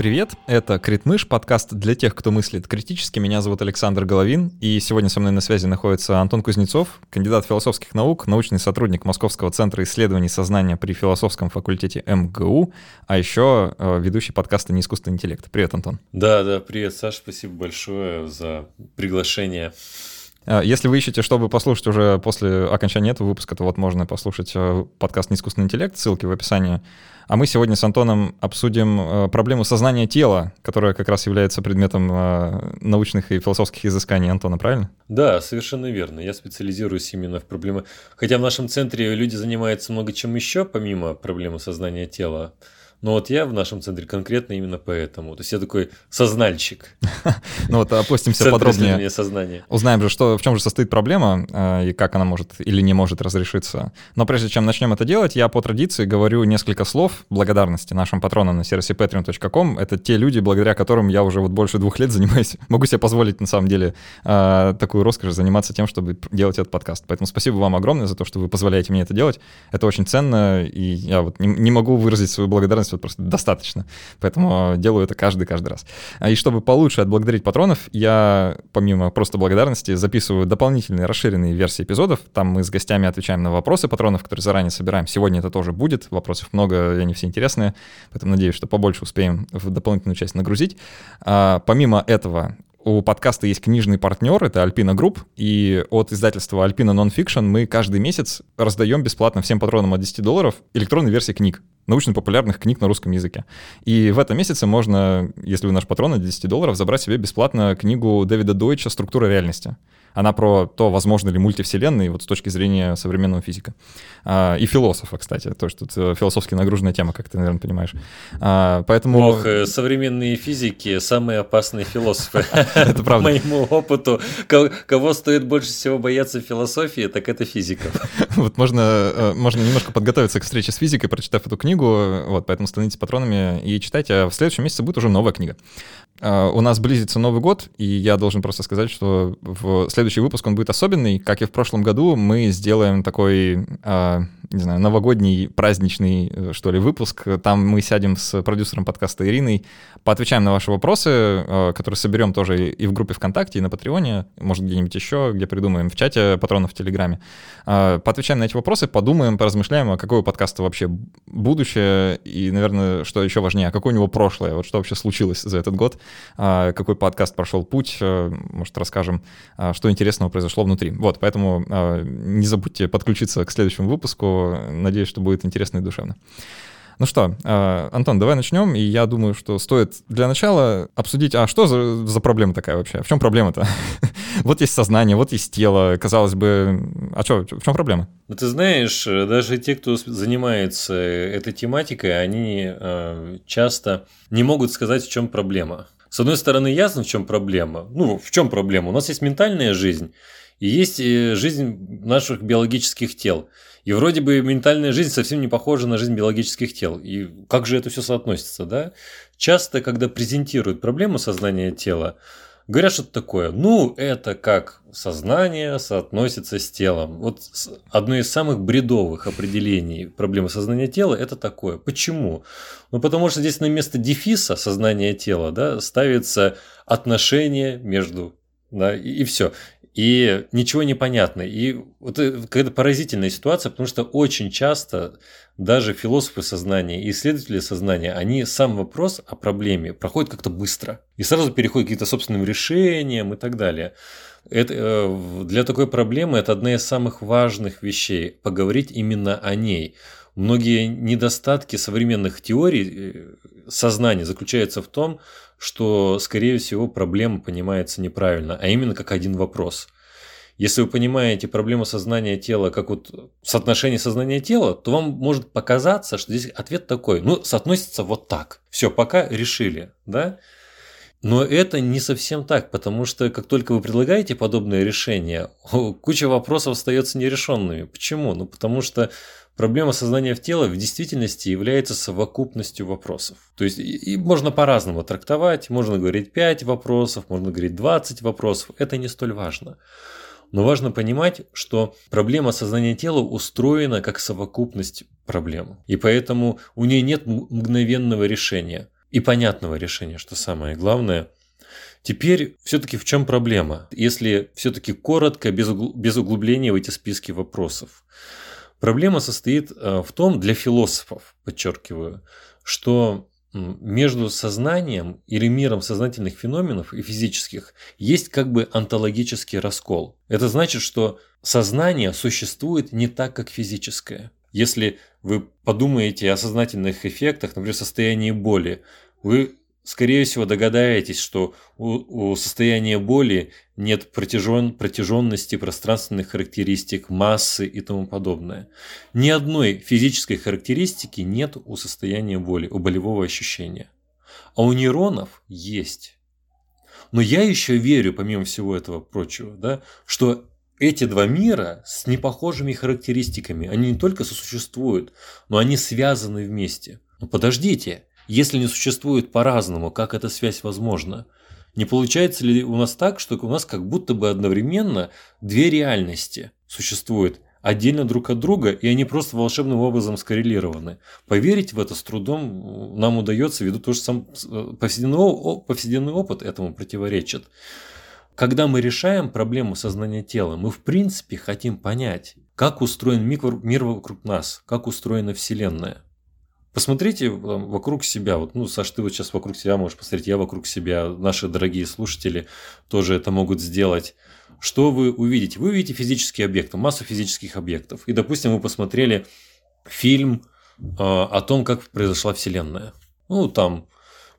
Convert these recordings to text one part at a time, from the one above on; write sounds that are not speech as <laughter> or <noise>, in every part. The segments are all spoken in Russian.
Привет, это Критмыш, подкаст для тех, кто мыслит критически. Меня зовут Александр Головин, и сегодня со мной на связи находится Антон Кузнецов, кандидат философских наук, научный сотрудник Московского центра исследований сознания при философском факультете МГУ, а еще э, ведущий подкаста «Неискусственный интеллект». Привет, Антон. Да, да, привет, Саш, спасибо большое за приглашение. Э, если вы ищете, чтобы послушать уже после окончания этого выпуска, то вот можно послушать э, подкаст «Неискусственный интеллект», ссылки в описании. А мы сегодня с Антоном обсудим э, проблему сознания тела, которая как раз является предметом э, научных и философских изысканий Антона, правильно? Да, совершенно верно. Я специализируюсь именно в проблемах. Хотя в нашем центре люди занимаются много чем еще, помимо проблемы сознания тела. Но вот я в нашем центре конкретно именно поэтому. То есть я такой сознальщик. <laughs> Ну вот опустимся подробнее. сознания. Узнаем же, что, в чем же состоит проблема э, и как она может или не может разрешиться. Но прежде чем начнем это делать, я по традиции говорю несколько слов благодарности нашим патронам на сервисе patreon.com. Это те люди, благодаря которым я уже вот больше двух лет занимаюсь. <laughs> Могу себе позволить на самом деле э, такую роскошь заниматься тем, чтобы делать этот подкаст. Поэтому спасибо вам огромное за то, что вы позволяете мне это делать. Это очень ценно, и я вот не могу выразить свою благодарность вот просто достаточно. Поэтому делаю это каждый-каждый раз. А И чтобы получше отблагодарить патронов, я, помимо просто благодарности, записываю дополнительные расширенные версии эпизодов. Там мы с гостями отвечаем на вопросы патронов, которые заранее собираем. Сегодня это тоже будет. Вопросов много, и они все интересные. Поэтому надеюсь, что побольше успеем в дополнительную часть нагрузить. А, помимо этого, у подкаста есть книжный партнер, это Альпина Групп, и от издательства Альпина Nonfiction мы каждый месяц раздаем бесплатно всем патронам от 10 долларов электронные версии книг научно-популярных книг на русском языке. И в этом месяце можно, если вы наш патрон от 10 долларов, забрать себе бесплатно книгу Дэвида Дойча «Структура реальности». Она про то, возможно ли мультивселенные вот с точки зрения современного физика. А, и философа, кстати, то, что тут философски нагруженная тема, как ты, наверное, понимаешь. А, поэтому... Ох, э, современные физики — самые опасные философы. <laughs> Это правда. По моему опыту, кого стоит больше всего бояться философии, так это физиков. <laughs> Вот можно, э, можно немножко подготовиться к встрече с физикой, прочитав эту книгу, вот, поэтому становитесь патронами и читайте, а в следующем месяце будет уже новая книга. А, у нас близится Новый год, и я должен просто сказать, что в следующий выпуск он будет особенный. Как и в прошлом году, мы сделаем такой, а, не знаю, новогодний, праздничный, э, что ли, выпуск. Там мы сядем с продюсером подкаста Ириной, поотвечаем на ваши вопросы, а, которые соберем тоже и в группе ВКонтакте, и на Патреоне, может, где-нибудь еще, где придумаем, в чате патронов в Телеграме. Поотвечаем на эти вопросы, подумаем, поразмышляем, а какое у подкаста вообще будущее, и, наверное, что еще важнее, а какое у него прошлое, вот что вообще случилось за этот год. Какой подкаст прошел путь, э, может, расскажем, что интересного произошло внутри. Вот, поэтому не забудьте подключиться к следующему выпуску. Надеюсь, что будет интересно и душевно. Ну что, Антон, давай начнем. И я думаю, что стоит для начала обсудить, а что за, за проблема такая вообще? В чем проблема-то? <laughs> вот есть сознание, вот есть тело. Казалось бы, а что, в чем проблема? Ну, ты знаешь, даже те, кто занимается этой тематикой, они часто не могут сказать, в чем проблема. С одной стороны, ясно, в чем проблема. Ну, в чем проблема? У нас есть ментальная жизнь и есть э, жизнь наших биологических тел. И вроде бы ментальная жизнь совсем не похожа на жизнь биологических тел. И как же это все соотносится, да? Часто, когда презентируют проблему сознания тела, Говорят что-то такое. Ну, это как сознание соотносится с телом. Вот одно из самых бредовых определений проблемы сознания тела – это такое. Почему? Ну, потому что здесь на место дефиса сознания тела да, ставится отношение между да, и, и все и ничего не понятно. И вот какая-то поразительная ситуация, потому что очень часто даже философы сознания и исследователи сознания, они сам вопрос о проблеме проходят как-то быстро и сразу переходят к каким-то собственным решениям и так далее. Это, э, для такой проблемы это одна из самых важных вещей – поговорить именно о ней. Многие недостатки современных теорий э, сознания заключаются в том, что, скорее всего, проблема понимается неправильно, а именно как один вопрос. Если вы понимаете проблему сознания тела как вот соотношение сознания тела, то вам может показаться, что здесь ответ такой, ну, соотносится вот так. Все, пока решили, да? Но это не совсем так, потому что как только вы предлагаете подобное решение, <laughs> куча вопросов остается нерешенными. Почему? Ну, потому что Проблема сознания в тело в действительности является совокупностью вопросов. То есть и можно по-разному трактовать, можно говорить 5 вопросов, можно говорить 20 вопросов, это не столь важно. Но важно понимать, что проблема сознания тела устроена как совокупность проблем. И поэтому у нее нет мгновенного решения. и понятного решения, что самое главное. Теперь все-таки в чем проблема? Если все-таки коротко, без, углубления в эти списки вопросов. Проблема состоит э, в том, для философов, подчеркиваю, что между сознанием или миром сознательных феноменов и физических есть как бы онтологический раскол. Это значит, что сознание существует не так, как физическое. Если вы подумаете о сознательных эффектах, например, состоянии боли, вы скорее всего догадаетесь, что у, у состояния боли нет протяжен, протяженности пространственных характеристик, массы и тому подобное. Ни одной физической характеристики нет у состояния боли, у болевого ощущения. А у нейронов есть. Но я еще верю, помимо всего этого прочего, да, что эти два мира с непохожими характеристиками, они не только сосуществуют, но они связаны вместе. Но подождите, если не существует по-разному, как эта связь возможна? Не получается ли у нас так, что у нас как будто бы одновременно две реальности существуют отдельно друг от друга, и они просто волшебным образом скоррелированы. Поверить в это с трудом нам удается, ввиду того, что сам э, повседневный опыт этому противоречит. Когда мы решаем проблему сознания тела, мы в принципе хотим понять, как устроен мир вокруг нас, как устроена Вселенная. Посмотрите вокруг себя. Вот, ну, Саш, ты вот сейчас вокруг себя можешь посмотреть, я вокруг себя, наши дорогие слушатели тоже это могут сделать. Что вы увидите? Вы увидите физические объекты, массу физических объектов. И, допустим, вы посмотрели фильм э, о том, как произошла Вселенная. Ну, там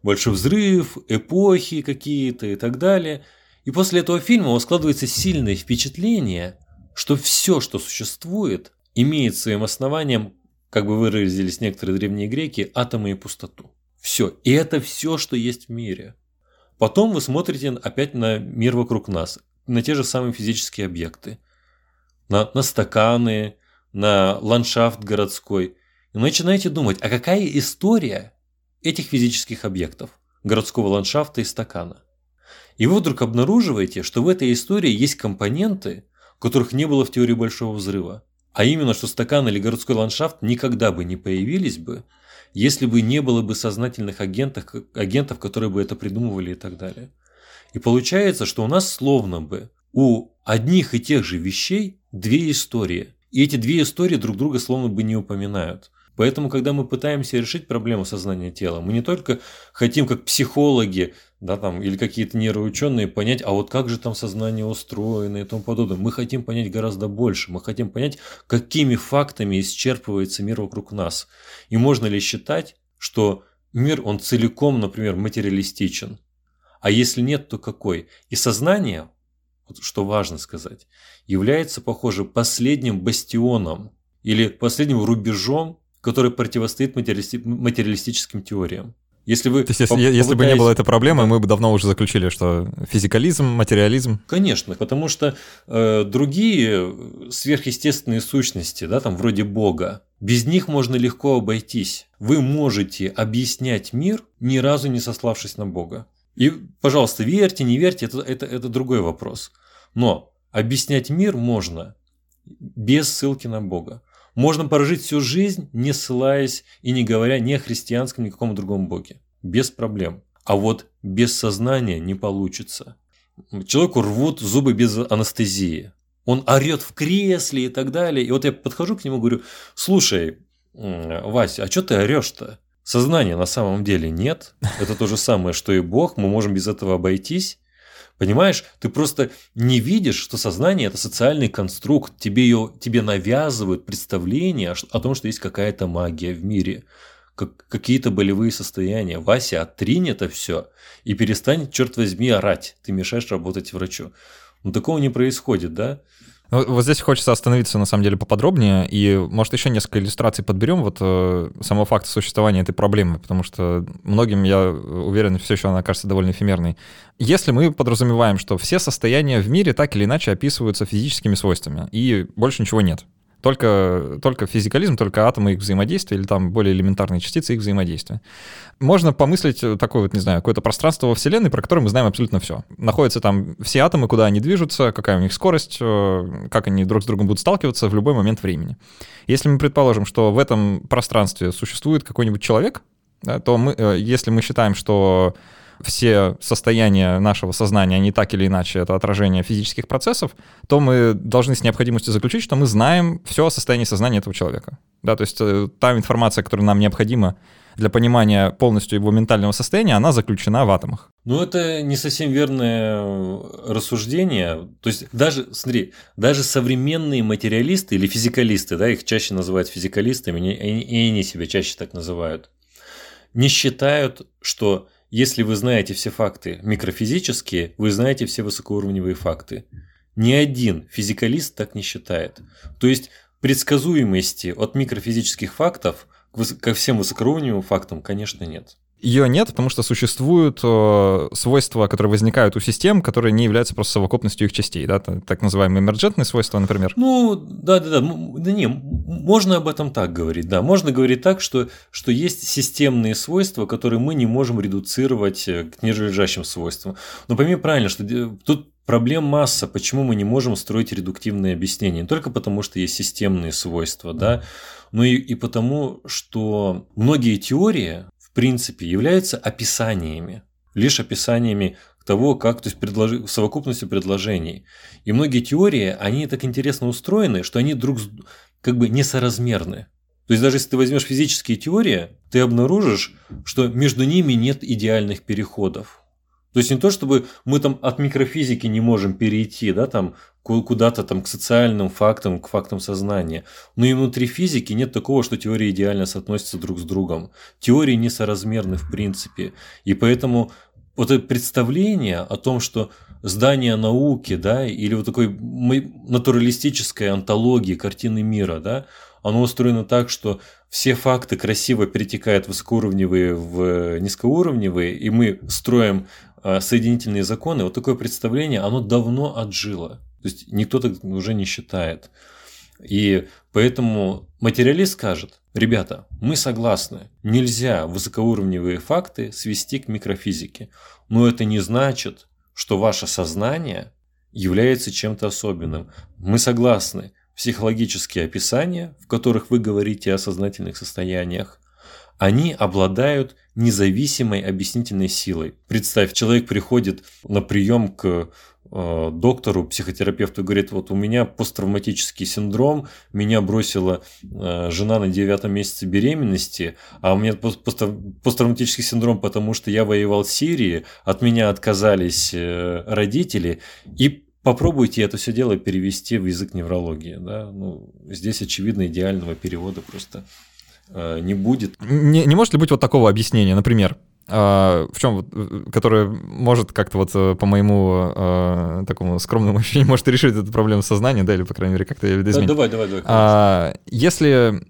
большой взрыв, эпохи какие-то и так далее. И после этого фильма у вас складывается сильное впечатление, что все, что существует, имеет своим основанием как бы выразились некоторые древние греки, атомы и пустоту. Все. И это все, что есть в мире. Потом вы смотрите опять на мир вокруг нас, на те же самые физические объекты, на, на стаканы, на ландшафт городской. И начинаете думать, а какая история этих физических объектов, городского ландшафта и стакана? И вы вдруг обнаруживаете, что в этой истории есть компоненты, которых не было в теории Большого Взрыва. А именно, что стакан или городской ландшафт никогда бы не появились бы, если бы не было бы сознательных агентов, агентов, которые бы это придумывали и так далее. И получается, что у нас словно бы у одних и тех же вещей две истории. И эти две истории друг друга словно бы не упоминают. Поэтому, когда мы пытаемся решить проблему сознания тела, мы не только хотим, как психологи, да, там, или какие-то нейроученые, понять, а вот как же там сознание устроено и тому подобное. Мы хотим понять гораздо больше. Мы хотим понять, какими фактами исчерпывается мир вокруг нас. И можно ли считать, что мир, он целиком, например, материалистичен. А если нет, то какой? И сознание, что важно сказать, является, похоже, последним бастионом или последним рубежом который противостоит материалисти- материалистическим теориям. Если вы То есть, если, если бы не было этой проблемы, мы бы давно уже заключили, что физикализм, материализм. Конечно, потому что э, другие сверхъестественные сущности, да, там вроде Бога, без них можно легко обойтись. Вы можете объяснять мир, ни разу не сославшись на Бога. И, пожалуйста, верьте, не верьте, это, это, это другой вопрос. Но объяснять мир можно без ссылки на Бога. Можно прожить всю жизнь, не ссылаясь и не говоря ни о христианском, ни о каком другом боге. Без проблем. А вот без сознания не получится. Человеку рвут зубы без анестезии. Он орет в кресле и так далее. И вот я подхожу к нему и говорю, слушай, Вася, а что ты орешь-то? Сознания на самом деле нет. Это то же самое, что и Бог. Мы можем без этого обойтись. Понимаешь, ты просто не видишь, что сознание – это социальный конструкт, тебе, ее, тебе навязывают представление о том, что есть какая-то магия в мире, как, какие-то болевые состояния. Вася, отринь это все и перестань, черт возьми, орать, ты мешаешь работать врачу. Но такого не происходит, да? Ну, вот здесь хочется остановиться, на самом деле, поподробнее, и, может, еще несколько иллюстраций подберем вот э, самого факта существования этой проблемы, потому что многим, я уверен, все еще она кажется довольно эфемерной. Если мы подразумеваем, что все состояния в мире так или иначе описываются физическими свойствами, и больше ничего нет, только, только физикализм, только атомы их взаимодействия или там более элементарные частицы их взаимодействия. Можно помыслить такое вот, не знаю, какое-то пространство во Вселенной, про которое мы знаем абсолютно все. Находятся там все атомы, куда они движутся, какая у них скорость, э, как они друг с другом будут сталкиваться в любой момент времени. Если мы предположим, что в этом пространстве существует какой-нибудь человек, да, то мы, э, если мы считаем, что все состояния нашего сознания, они так или иначе это отражение физических процессов, то мы должны с необходимостью заключить, что мы знаем все о состоянии сознания этого человека. Да, то есть э, та информация, которая нам необходима для понимания полностью его ментального состояния, она заключена в атомах. Ну, это не совсем верное рассуждение. То есть, даже, смотри, даже современные материалисты или физикалисты, да, их чаще называют физикалистами, и они себя чаще так называют, не считают, что если вы знаете все факты микрофизические, вы знаете все высокоуровневые факты. Ни один физикалист так не считает. То есть предсказуемости от микрофизических фактов ко всем высокоуровневым фактам, конечно, нет. Ее нет, потому что существуют э, свойства, которые возникают у систем, которые не являются просто совокупностью их частей, да, так называемые эмерджентные свойства, например. Ну, да, да, да, да не, можно об этом так говорить, да, можно говорить так, что, что есть системные свойства, которые мы не можем редуцировать э, к нижележащим свойствам. Но пойми правильно, что тут Проблем масса, почему мы не можем строить редуктивные объяснения. Не только потому, что есть системные свойства, да, но и, и потому, что многие теории, в принципе, являются описаниями, лишь описаниями того, как, то есть предложи, совокупностью предложений. И многие теории, они так интересно устроены, что они друг как бы несоразмерны. То есть даже если ты возьмешь физические теории, ты обнаружишь, что между ними нет идеальных переходов. То есть не то, чтобы мы там от микрофизики не можем перейти, да, там куда-то там к социальным фактам, к фактам сознания. Но и внутри физики нет такого, что теории идеально соотносятся друг с другом. Теории несоразмерны в принципе. И поэтому вот это представление о том, что здание науки, да, или вот такой натуралистической антологии картины мира, да, оно устроено так, что все факты красиво перетекают высокоуровневые в низкоуровневые, и мы строим соединительные законы, вот такое представление, оно давно отжило. То есть никто так уже не считает. И поэтому материалист скажет, ребята, мы согласны, нельзя высокоуровневые факты свести к микрофизике, но это не значит, что ваше сознание является чем-то особенным. Мы согласны, психологические описания, в которых вы говорите о сознательных состояниях, они обладают независимой объяснительной силой. Представь, человек приходит на прием к э, доктору, психотерапевту, говорит, вот у меня посттравматический синдром, меня бросила э, жена на девятом месяце беременности, а у меня посттравматический синдром, потому что я воевал в Сирии, от меня отказались э, родители, и попробуйте это все дело перевести в язык неврологии. Да? Ну, здесь, очевидно, идеального перевода просто не будет. Не, не может ли быть вот такого объяснения, например, а, в чем, э, которое может как-то вот э, по моему э, такому скромному <laughs> ощущению может решить эту проблему сознания, да, или, по крайней мере, как-то ее видоизменить. Да, давай, давай, давай. А, если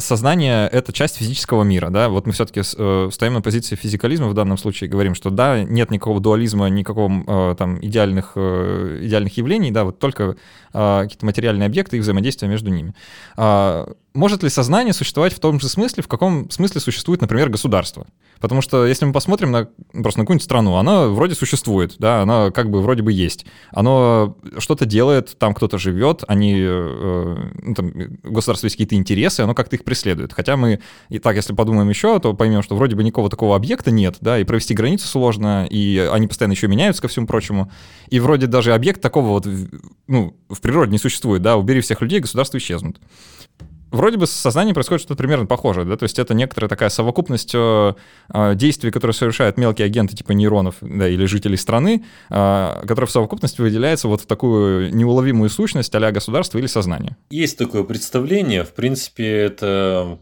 сознание — это часть физического мира, да, вот мы все-таки стоим на позиции физикализма в данном случае, говорим, что да, нет никакого дуализма, никакого там идеальных, идеальных явлений, да, вот только какие-то материальные объекты и взаимодействие между ними. Может ли сознание существовать в том же смысле, в каком смысле существует, например, государство? Потому что если мы посмотрим на просто на какую-нибудь страну, она вроде существует, да, она как бы вроде бы есть. Оно что-то делает, там кто-то живет, они, э, ну, там, государство есть какие-то интересы, оно как-то их преследует. Хотя мы и так, если подумаем еще, то поймем, что вроде бы никакого такого объекта нет, да, и провести границу сложно, и они постоянно еще меняются ко всему прочему. И вроде даже объект такого вот, ну, в природе не существует, да, убери всех людей, государства исчезнут вроде бы с сознанием происходит что-то примерно похожее, да, то есть это некоторая такая совокупность э, э, действий, которые совершают мелкие агенты типа нейронов, да, или жителей страны, э, которая в совокупности выделяется вот в такую неуловимую сущность а государства или сознания. Есть такое представление, в принципе, это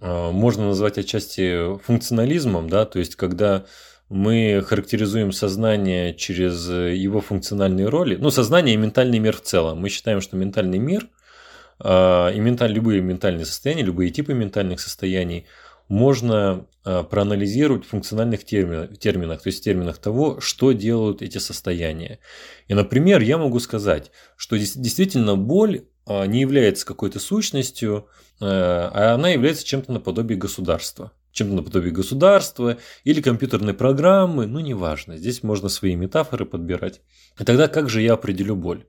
можно назвать отчасти функционализмом, да, то есть когда мы характеризуем сознание через его функциональные роли, ну, сознание и ментальный мир в целом. Мы считаем, что ментальный мир и менталь, любые ментальные состояния, любые типы ментальных состояний можно а, проанализировать в функциональных терминах, терминах, то есть в терминах того, что делают эти состояния. И, например, я могу сказать, что действительно боль а, не является какой-то сущностью, а она является чем-то наподобие государства. Чем-то наподобие государства или компьютерной программы, ну неважно, здесь можно свои метафоры подбирать. И тогда как же я определю боль?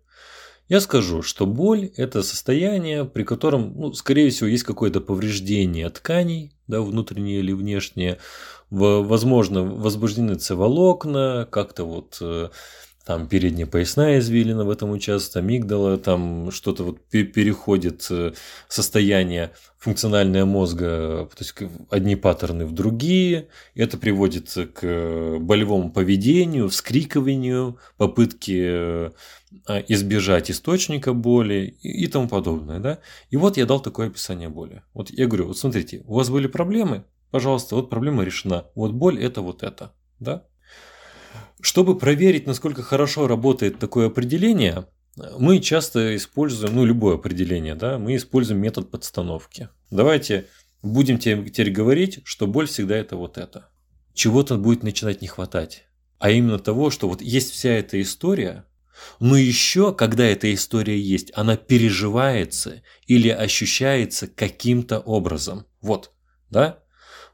Я скажу, что боль – это состояние, при котором, ну, скорее всего, есть какое-то повреждение тканей, да, внутреннее или внешнее, возможно, возбуждены цеволокна, как-то вот э, там передняя поясная извилина в этом участвует, амигдала, там что-то вот переходит э, состояние функциональное мозга, то есть одни паттерны в другие, это приводит к болевому поведению, вскрикиванию, попытке э, избежать источника боли и тому подобное, да. И вот я дал такое описание боли. Вот я говорю, вот смотрите, у вас были проблемы, пожалуйста, вот проблема решена. Вот боль это вот это, да. Чтобы проверить, насколько хорошо работает такое определение, мы часто используем, ну, любое определение, да, мы используем метод подстановки. Давайте будем теперь говорить, что боль всегда это вот это. Чего-то будет начинать не хватать. А именно того, что вот есть вся эта история, но еще, когда эта история есть, она переживается или ощущается каким-то образом. Вот, да?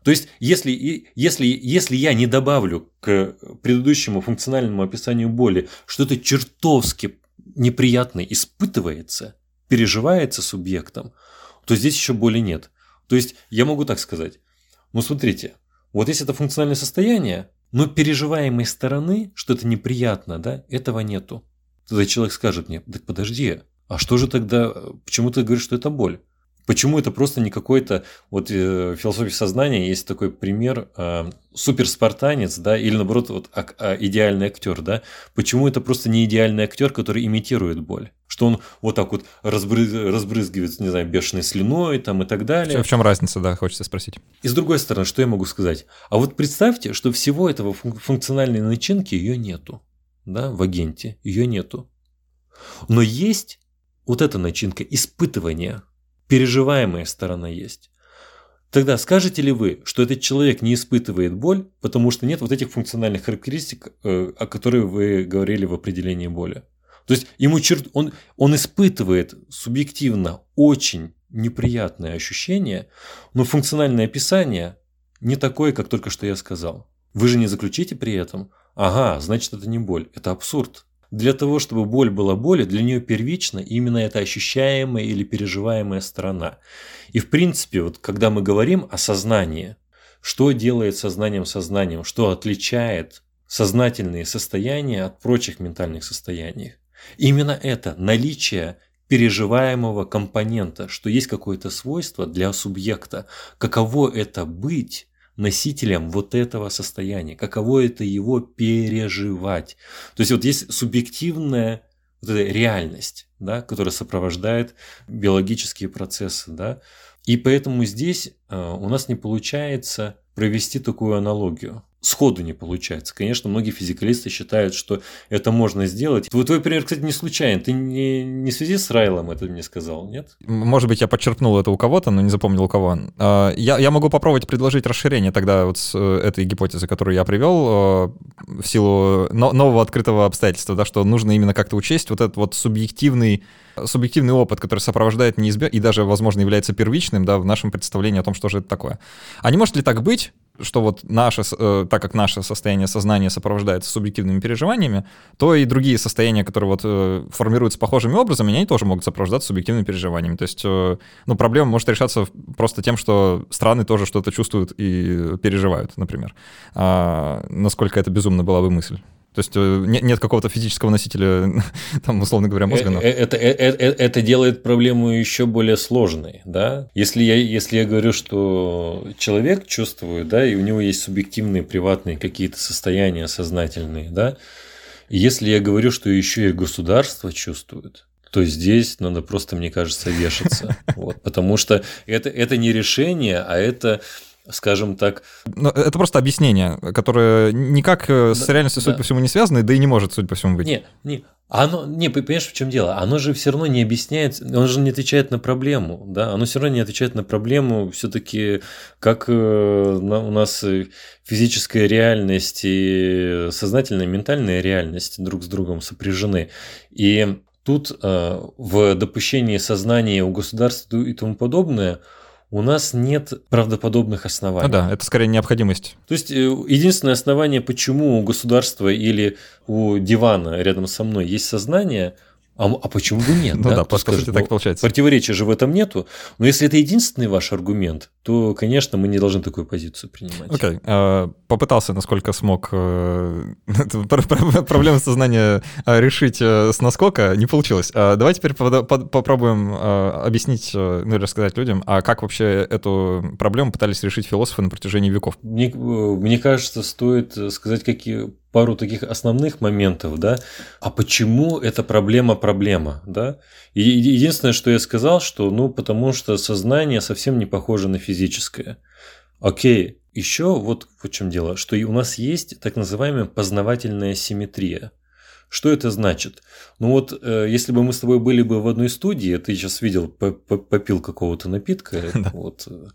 То есть, если, если, если я не добавлю к предыдущему функциональному описанию боли, что это чертовски неприятно испытывается, переживается субъектом, то здесь еще боли нет. То есть, я могу так сказать. Ну, смотрите, вот если это функциональное состояние, но переживаемой стороны, что это неприятно, да, этого нету. Тогда человек скажет мне, так подожди, а что же тогда, почему ты говоришь, что это боль? Почему это просто не какой-то, вот э, философии сознания есть такой пример, э, суперспартанец, да, или наоборот, вот а, а, идеальный актер, да, почему это просто не идеальный актер, который имитирует боль? Что он вот так вот разбрыз, разбрызгивает, не знаю, бешеной слюной там и так далее. В чем разница, да, хочется спросить. И с другой стороны, что я могу сказать? А вот представьте, что всего этого функциональной начинки ее нету, да, в агенте, ее нету. Но есть вот эта начинка испытывания – переживаемая сторона есть. Тогда скажете ли вы, что этот человек не испытывает боль, потому что нет вот этих функциональных характеристик, э, о которых вы говорили в определении боли? То есть ему черт, он, он испытывает субъективно очень неприятное ощущение, но функциональное описание не такое, как только что я сказал. Вы же не заключите при этом, ага, значит это не боль, это абсурд. Для того, чтобы боль была болью, для нее первично именно эта ощущаемая или переживаемая сторона. И в принципе, вот когда мы говорим о сознании, что делает сознанием сознанием, что отличает сознательные состояния от прочих ментальных состояний. Именно это наличие переживаемого компонента, что есть какое-то свойство для субъекта, каково это быть носителем вот этого состояния, каково это его переживать. То есть вот есть субъективная вот эта реальность, да, которая сопровождает биологические процессы, да, и поэтому здесь э, у нас не получается провести такую аналогию сходу не получается. Конечно, многие физикалисты считают, что это можно сделать. Твой, твой пример, кстати, не случайен. Ты не, не в связи с Райлом это мне сказал, нет? Может быть, я подчеркнул это у кого-то, но не запомнил у кого. А, я, я могу попробовать предложить расширение тогда вот с э, этой гипотезы, которую я привел, э, в силу нового открытого обстоятельства, да, что нужно именно как-то учесть вот этот вот субъективный субъективный опыт, который сопровождает неизбежно и даже, возможно, является первичным да, в нашем представлении о том, что же это такое. А не может ли так быть, что вот наше, э, так как наше состояние сознания сопровождается субъективными переживаниями, то и другие состояния, которые вот э, формируются похожими образами, они тоже могут сопровождаться субъективными переживаниями. То есть, э, ну, проблема может решаться просто тем, что страны тоже что-то чувствуют и переживают, например. А, насколько это безумно была бы мысль. То есть э, нет какого-то физического носителя, <laughs> там, условно говоря, мозга. Но... Э, это, это, это, это делает проблему еще более сложной, да? Если я, если я говорю, что человек чувствует, да, и у него есть субъективные, приватные какие-то состояния сознательные, да, если я говорю, что еще и государство чувствует, то здесь надо просто, мне кажется, вешаться. <laughs> Вот, потому что это, это не решение, а это скажем так. Но это просто объяснение, которое никак э, да, с реальностью, судя да. по всему, не связано, да и не может, судя по всему, быть. Не, не, оно, не, понимаешь, в чем дело? Оно же все равно не объясняет, оно же не отвечает на проблему, да, оно все равно не отвечает на проблему, все-таки как э, у нас физическая реальность и сознательная, ментальная реальность друг с другом сопряжены. И тут э, в допущении сознания у государства и тому подобное – у нас нет правдоподобных оснований. Ну да, это скорее необходимость. То есть э, единственное основание, почему у государства или у дивана рядом со мной есть сознание, А, а почему бы нет? <laughs> Ну да, да по, сути так получается. Противоречия же в этом нету. Но если это единственный ваш аргумент, то, конечно, мы не должны такую позицию принимать. Окей. Okay. А, попытался, насколько смог, э, <laughs> проблему сознания а, решить э, с наскока, не получилось. Давай теперь попробуем объяснить, э, ну, рассказать людям, а как вообще эту проблему пытались решить философы на протяжении веков? Мне, мне кажется, стоит сказать, какие пару таких основных моментов, да, а почему эта проблема проблема, да? И единственное, что я сказал, что, ну, потому что сознание совсем не похоже на физическое. Окей, еще вот в чем дело, что у нас есть так называемая познавательная симметрия. Что это значит? Ну вот, э, если бы мы с тобой были бы в одной студии, ты сейчас видел, попил какого-то напитка, <laughs> вот, э,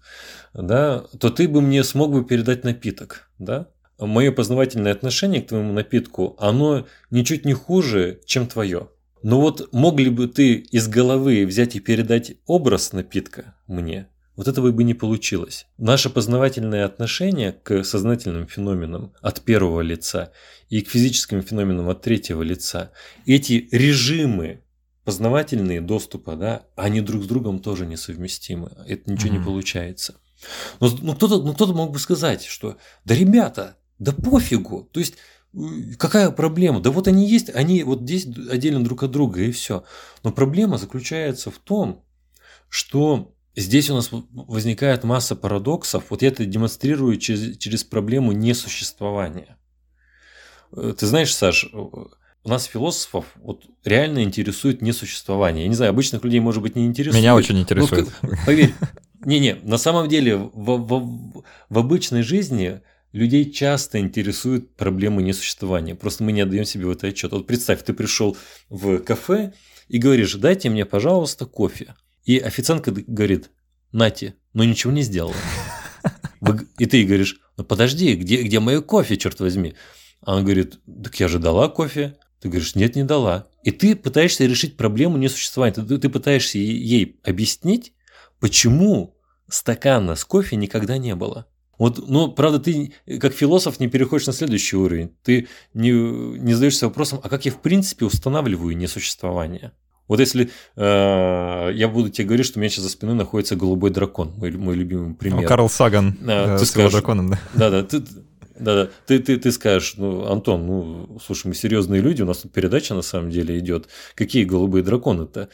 да, то ты бы мне смог бы передать напиток, да? Мое познавательное отношение к твоему напитку, оно ничуть не хуже, чем твое. Но вот мог ли бы ты из головы взять и передать образ напитка мне? Вот этого бы не получилось. Наше познавательное отношение к сознательным феноменам от первого лица и к физическим феноменам от третьего лица, эти режимы познавательные доступа, да, они друг с другом тоже несовместимы. Это ничего mm-hmm. не получается. Но, но кто-то, ну, кто-то мог бы сказать, что да, ребята, да пофигу. То есть какая проблема? Да вот они есть, они вот здесь отдельно друг от друга и все. Но проблема заключается в том, что здесь у нас возникает масса парадоксов. Вот я это демонстрирую через, через проблему несуществования. Э, ты знаешь, Саш, у нас философов вот реально интересует несуществование. Я не знаю, обычных людей, может быть, не интересует. Меня очень интересует. Но, поверь, не-не, на самом деле в, в, в обычной жизни людей часто интересуют проблемы несуществования. Просто мы не отдаем себе в это отчет. Вот представь, ты пришел в кафе и говоришь, дайте мне, пожалуйста, кофе. И официантка говорит, нате, но ничего не сделала. <laughs> И ты говоришь, ну подожди, где, где мое кофе, черт возьми? А она говорит, так я же дала кофе. Ты говоришь, нет, не дала. И ты пытаешься решить проблему несуществования. Ты, ты пытаешься ей объяснить, почему стакана с кофе никогда не было. Вот, ну, правда, ты как философ не переходишь на следующий уровень. Ты не, не задаешься вопросом, а как я в принципе устанавливаю несуществование? Вот если э, я буду тебе говорить, что у меня сейчас за спиной находится голубой дракон, мой, мой любимый пример. Карл Саган э, ты с скажешь, драконом, да? Да, да. Ты, да, да. Ты, ты, ты скажешь, ну, Антон, ну, слушай, мы серьезные люди, у нас тут передача на самом деле идет. Какие голубые драконы-то?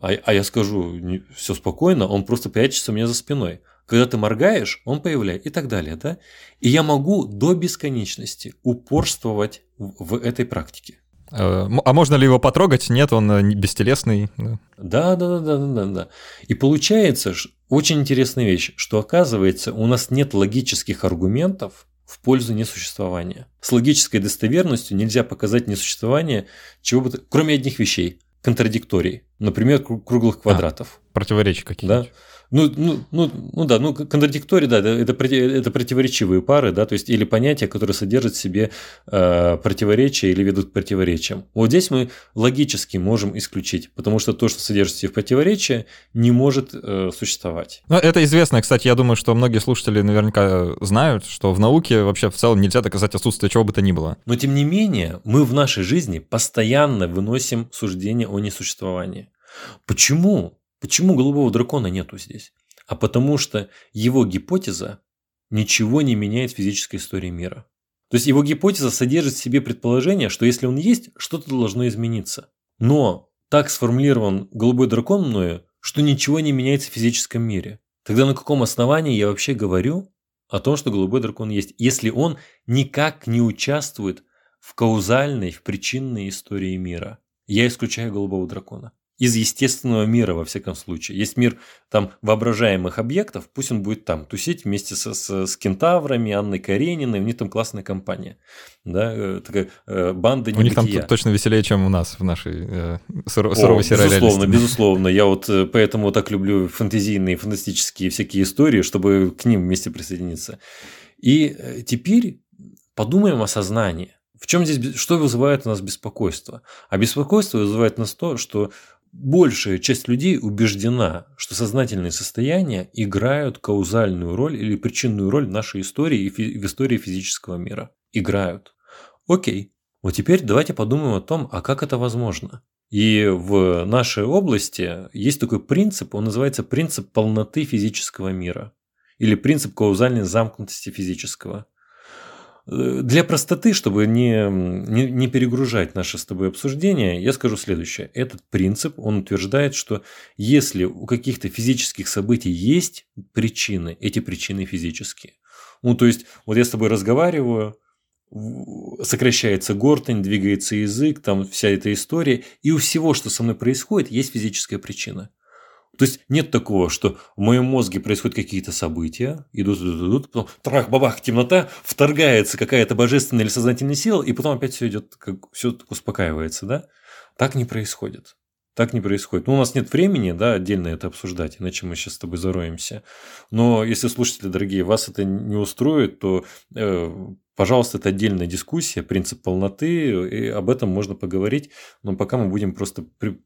А, а я скажу, все спокойно, он просто прячется у меня за спиной. Когда ты моргаешь, он появляется и так далее. Да? И я могу до бесконечности упорствовать в этой практике. Э, а можно ли его потрогать? Нет, он э, бестелесный. Да, да, да, да, да, да. И получается очень интересная вещь, что оказывается у нас нет логических аргументов в пользу несуществования. С логической достоверностью нельзя показать несуществование чего бы кроме одних вещей контрадикторий, например, круглых а, квадратов. А, противоречия какие-то. Да. Ну, ну, ну, ну да, ну контрадиктории, да, это, это противоречивые пары, да, то есть или понятия, которые содержат в себе э, противоречия или ведут к противоречиям. Вот здесь мы логически можем исключить, потому что то, что содержит в себе противоречия, не может э, существовать. Ну, это известно, кстати, я думаю, что многие слушатели наверняка знают, что в науке вообще в целом нельзя доказать отсутствие чего бы то ни было. Но тем не менее, мы в нашей жизни постоянно выносим суждение о несуществовании. Почему? Почему голубого дракона нету здесь? А потому что его гипотеза ничего не меняет в физической истории мира. То есть его гипотеза содержит в себе предположение, что если он есть, что-то должно измениться. Но так сформулирован голубой дракон мною, что ничего не меняется в физическом мире. Тогда на каком основании я вообще говорю о том, что голубой дракон есть, если он никак не участвует в каузальной, в причинной истории мира? Я исключаю голубого дракона из естественного мира, во всяком случае. Есть мир там воображаемых объектов, пусть он будет там тусить вместе со, с, с кентаврами, Анной Карениной, у них там классная компания. Да, э, такая э, банда У них там точно веселее, чем у нас в нашей э, суро- суровой серой Безусловно, <laughs> безусловно. Я вот э, поэтому так люблю фантазийные, фантастические всякие истории, чтобы к ним вместе присоединиться. И э, теперь подумаем о сознании. В чем здесь, что вызывает у нас беспокойство? А беспокойство вызывает нас то, что большая часть людей убеждена, что сознательные состояния играют каузальную роль или причинную роль в нашей истории и в истории физического мира. Играют. Окей. Вот теперь давайте подумаем о том, а как это возможно. И в нашей области есть такой принцип, он называется принцип полноты физического мира или принцип каузальной замкнутости физического. Для простоты, чтобы не, не, не перегружать наше с тобой обсуждение, я скажу следующее. Этот принцип, он утверждает, что если у каких-то физических событий есть причины, эти причины физические. Ну, то есть, вот я с тобой разговариваю, сокращается гортань, двигается язык, там вся эта история, и у всего, что со мной происходит, есть физическая причина. То есть нет такого, что в моем мозге происходят какие-то события, идут, идут, идут, потом трах, бабах, темнота, вторгается какая-то божественная или сознательная сила, и потом опять все идет, как все успокаивается, да? Так не происходит. Так не происходит. Ну, у нас нет времени, да, отдельно это обсуждать, иначе мы сейчас с тобой зароемся. Но если слушатели, дорогие, вас это не устроит, то э, Пожалуйста, это отдельная дискуссия, принцип полноты, и об этом можно поговорить, но пока мы будем просто при...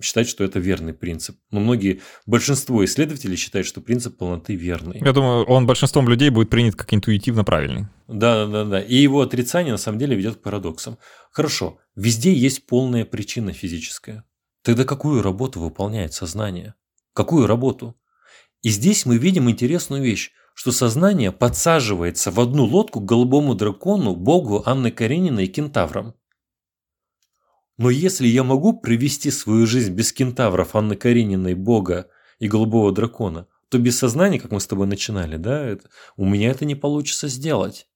считать, что это верный принцип. Но многие, большинство исследователей считают, что принцип полноты верный. Я думаю, он большинством людей будет принят как интуитивно правильный. Да, да, да, да. И его отрицание на самом деле ведет к парадоксам. Хорошо, везде есть полная причина физическая. Тогда какую работу выполняет сознание? Какую работу? И здесь мы видим интересную вещь что сознание подсаживается в одну лодку к голубому дракону, богу Анны Карениной и кентаврам. Но если я могу привести свою жизнь без кентавров, Анны Карениной, бога и голубого дракона, то без сознания, как мы с тобой начинали, да, это, у меня это не получится сделать.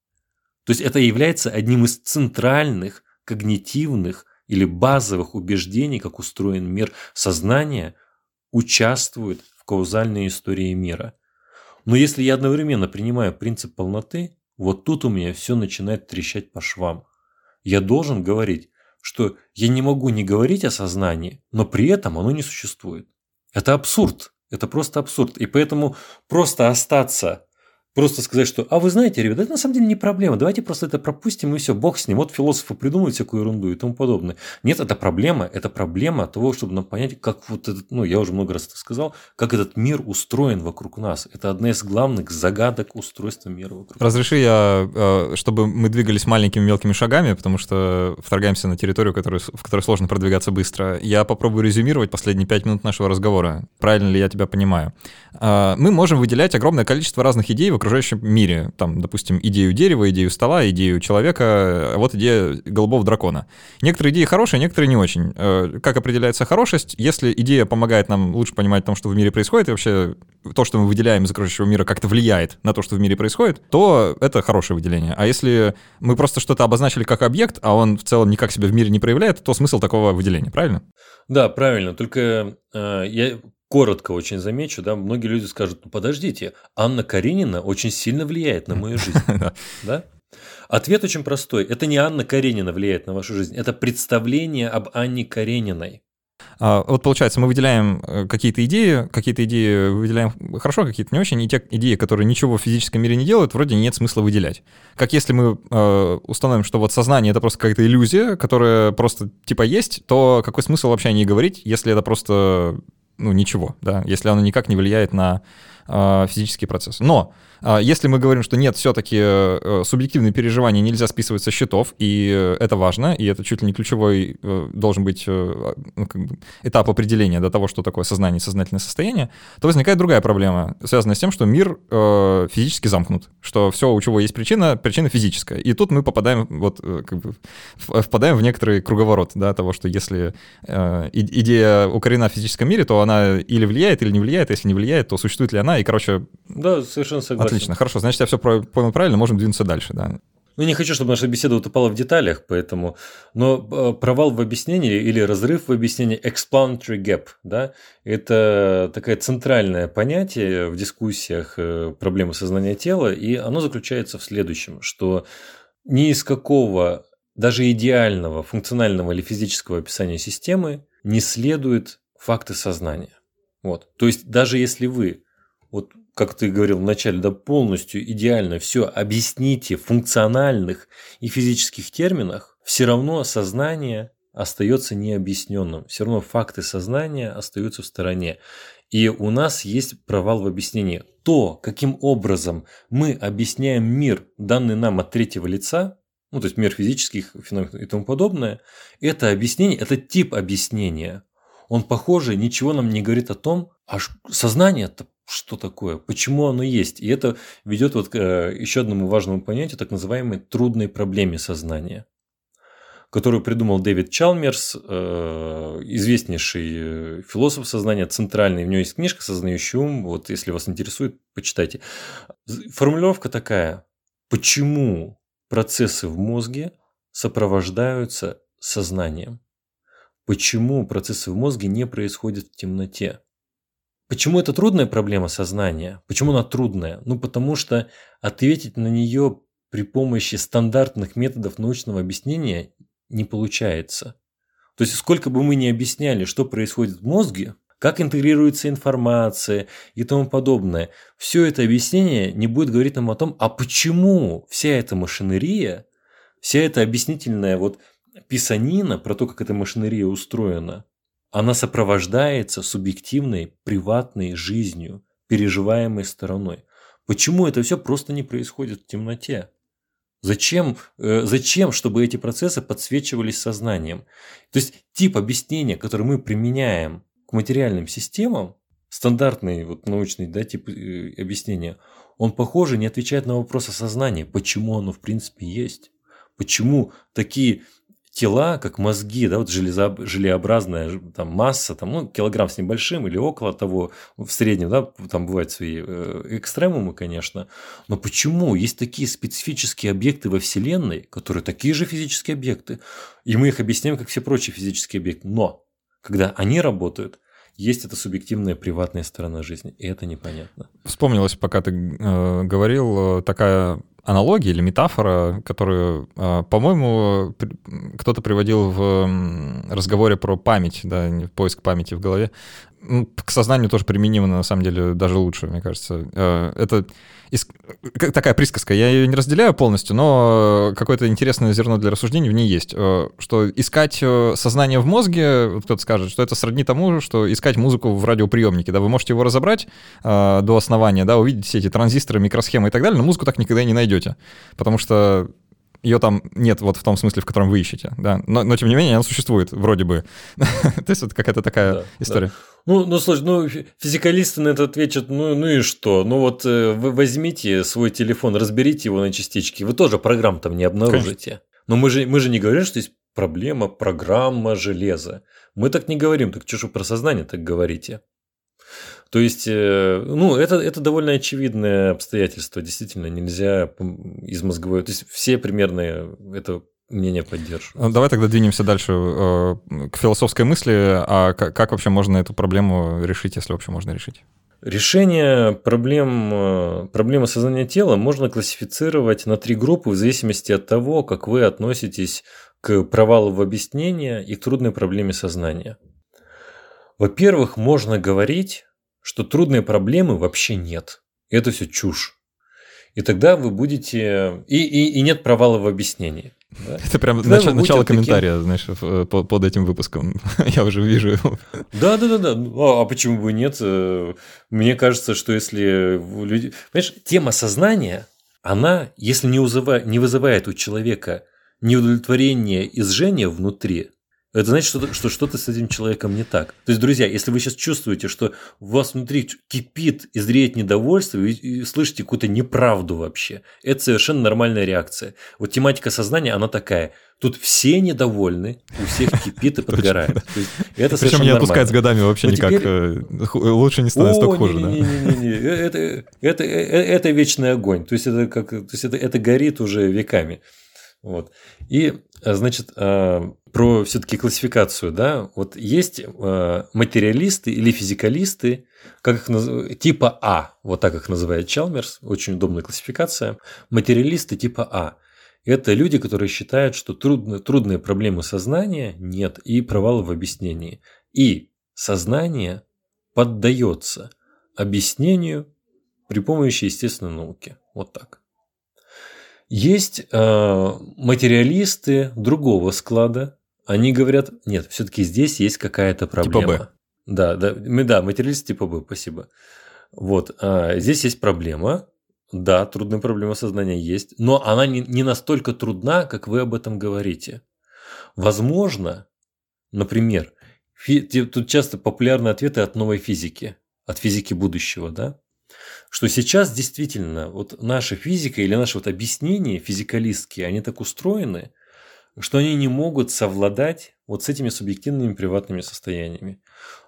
То есть это является одним из центральных когнитивных или базовых убеждений, как устроен мир. Сознание участвует в каузальной истории мира – но если я одновременно принимаю принцип полноты, вот тут у меня все начинает трещать по швам. Я должен говорить, что я не могу не говорить о сознании, но при этом оно не существует. Это абсурд. Это просто абсурд. И поэтому просто остаться Просто сказать, что, а вы знаете, ребята, это на самом деле не проблема, давайте просто это пропустим и все, бог с ним. Вот философы придумывают всякую ерунду и тому подобное. Нет, это проблема, это проблема того, чтобы нам понять, как вот этот, ну, я уже много раз это сказал, как этот мир устроен вокруг нас. Это одна из главных загадок устройства мира вокруг Разреши я, э, чтобы мы двигались маленькими мелкими шагами, потому что вторгаемся на территорию, которую, в которой сложно продвигаться быстро. Я попробую резюмировать последние пять минут нашего разговора. Правильно ли я тебя понимаю? Э, мы можем выделять огромное количество разных идей окружающем мире. Там, допустим, идею дерева, идею стола, идею человека, а вот идея голубого дракона. Некоторые идеи хорошие, некоторые не очень. Э, как определяется хорошесть? Если идея помогает нам лучше понимать том, что в мире происходит, и вообще то, что мы выделяем из окружающего мира, как-то влияет на то, что в мире происходит, то это хорошее выделение. А если мы просто что-то обозначили как объект, а он в целом никак себя в мире не проявляет, то смысл такого выделения, правильно? Да, правильно. Только э, я коротко очень замечу, да, многие люди скажут, ну подождите, Анна Каренина очень сильно влияет на мою жизнь. <laughs> Да? Ответ очень простой. Это не Анна Каренина влияет на вашу жизнь, это представление об Анне Карениной. А, вот получается, мы выделяем э, какие-то идеи, какие-то идеи выделяем хорошо, какие-то не очень, и те идеи, которые ничего в физическом мире не делают, вроде нет смысла выделять. Как если мы э, установим, что вот сознание — это просто какая-то иллюзия, которая просто типа есть, то какой смысл вообще о ней говорить, если это просто ну, ничего, да, если оно никак не влияет на э, физический процесс. Но если мы говорим, что нет, все-таки э, субъективные переживания нельзя списывать со счетов, и э, это важно, и это чуть ли не ключевой э, должен быть ну, как бы этап определения до того, что такое сознание и сознательное состояние, то возникает другая проблема, связанная с тем, что мир физически замкнут, что все, у чего есть причина, причина физическая. И тут мы попадаем, вот, как бы, впадаем в некоторый круговорот, да, того, что если идея укорена в физическом мире, то она или влияет, или не влияет, а если не влияет, то существует ли она, и, короче... Да, совершенно согласен. Отлично, хорошо. Значит, я все понял правильно, можем двинуться дальше, да. Ну, не хочу, чтобы наша беседа утопала в деталях, поэтому... Но э, провал в объяснении или разрыв в объяснении explanatory gap, да, это такое центральное понятие в дискуссиях э, проблемы сознания тела, и оно заключается в следующем, что ни из какого даже идеального функционального или физического описания системы не следует факты сознания. Вот. То есть даже если вы вот как ты говорил вначале, да полностью идеально все объясните в функциональных и физических терминах, все равно сознание остается необъясненным. Все равно факты сознания остаются в стороне. И у нас есть провал в объяснении. То, каким образом мы объясняем мир, данный нам от третьего лица, ну, то есть мир физических феноменов и тому подобное, это объяснение, это тип объяснения. Он, похоже, ничего нам не говорит о том, а сознание-то что такое, почему оно есть. И это ведет вот к э, еще одному важному понятию, так называемой трудной проблеме сознания которую придумал Дэвид Чалмерс, э, известнейший э, философ сознания, центральный. У него есть книжка «Сознающий ум». Вот, если вас интересует, почитайте. Формулировка такая. Почему процессы в мозге сопровождаются сознанием? Почему процессы в мозге не происходят в темноте? Почему это трудная проблема сознания? Почему она трудная? Ну, потому что ответить на нее при помощи стандартных методов научного объяснения не получается. То есть сколько бы мы ни объясняли, что происходит в мозге, как интегрируется информация и тому подобное, все это объяснение не будет говорить нам о том, а почему вся эта машинерия, вся эта объяснительная вот писанина про то, как эта машинерия устроена, она сопровождается субъективной, приватной жизнью, переживаемой стороной. Почему это все просто не происходит в темноте? Зачем, э, зачем, чтобы эти процессы подсвечивались сознанием? То есть тип объяснения, который мы применяем к материальным системам, стандартный вот научный да, тип э, объяснения, он, похоже, не отвечает на вопрос о сознании, почему оно в принципе есть. Почему такие тела, как мозги, да, вот железо, желеобразная там, масса, там, ну, килограмм с небольшим или около того, в среднем, да, там бывают свои э, экстремумы, конечно, но почему? Есть такие специфические объекты во Вселенной, которые такие же физические объекты, и мы их объясняем, как все прочие физические объекты, но когда они работают, есть эта субъективная приватная сторона жизни, и это непонятно. Вспомнилось, пока ты э, говорил, э, такая аналогия или метафора, которую, э, по-моему, кто-то приводил в разговоре про память, да, поиск памяти в голове. Ну, к сознанию тоже применимо, на самом деле, даже лучше, мне кажется. Э, это такая присказка, я ее не разделяю полностью, но какое-то интересное зерно для рассуждений в ней есть. Э, что искать э, сознание в мозге, кто-то скажет, что это сродни тому, что искать музыку в радиоприемнике. Да, вы можете его разобрать э, до основания, да, увидеть все эти транзисторы, микросхемы и так далее, но музыку так никогда не найдете. Потому что ее там нет вот в том смысле, в котором вы ищете, да. Но, но тем не менее, она существует, вроде бы. <laughs> То есть вот какая-то такая да, история. Да. Ну, ну, слушай, ну, физикалисты на это отвечат, ну, ну и что? Ну вот э, вы возьмите свой телефон, разберите его на частички, вы тоже программ там не обнаружите. Конечно. Но мы же, мы же не говорим, что есть проблема, программа железа. Мы так не говорим, так что же про сознание так говорите? То есть, э, ну, это, это довольно очевидное обстоятельство. Действительно, нельзя из мозговой... То есть, все примерно это мнение поддерживают. Ну, давай тогда двинемся дальше э, к философской мысли. А как вообще можно эту проблему решить, если вообще можно решить? Решение проблем, э, проблемы сознания тела можно классифицировать на три группы в зависимости от того, как вы относитесь к провалу в объяснении и к трудной проблеме сознания. Во-первых, можно говорить что трудной проблемы вообще нет. Это все чушь. И тогда вы будете... И, и, и нет провала в объяснении. Да? Это прям нач... начало комментария, таким... знаешь, под этим выпуском. <laughs> Я уже вижу. Да, да, да, да. А, а почему бы нет? Э, мне кажется, что если люди. Понимаешь, тема сознания, она, если не вызывает, не вызывает у человека неудовлетворение и жжение внутри, это значит, что, что что-то с этим человеком не так. То есть, друзья, если вы сейчас чувствуете, что у вас внутри кипит и зреет недовольство, и, и слышите какую-то неправду вообще, это совершенно нормальная реакция. Вот тематика сознания, она такая. Тут все недовольны, у всех кипит и <laughs> подгорает. Это Причем не отпускает с годами вообще никак. Э, лучше не становится, только хуже. Это вечный огонь. То есть это как, то есть это, это горит уже веками. Вот. И, э, значит, э, про все-таки классификацию, да, вот есть э, материалисты или физикалисты, как их наз... типа А, вот так их называет Чалмерс, очень удобная классификация. Материалисты типа А – это люди, которые считают, что трудно, трудные проблемы сознания нет и провалы в объяснении. И сознание поддается объяснению при помощи естественной науки. Вот так. Есть э, материалисты другого склада. Они говорят, нет, все-таки здесь есть какая-то проблема. Типа Б. Да, да, мы, да, материалисты типа Б, спасибо. Вот, а, здесь есть проблема. Да, трудная проблема сознания есть, но она не, не настолько трудна, как вы об этом говорите. Возможно, например, фи, тут часто популярны ответы от новой физики, от физики будущего, да? Что сейчас действительно вот наша физика или наши вот объяснения физикалистские, они так устроены, что они не могут совладать вот с этими субъективными приватными состояниями.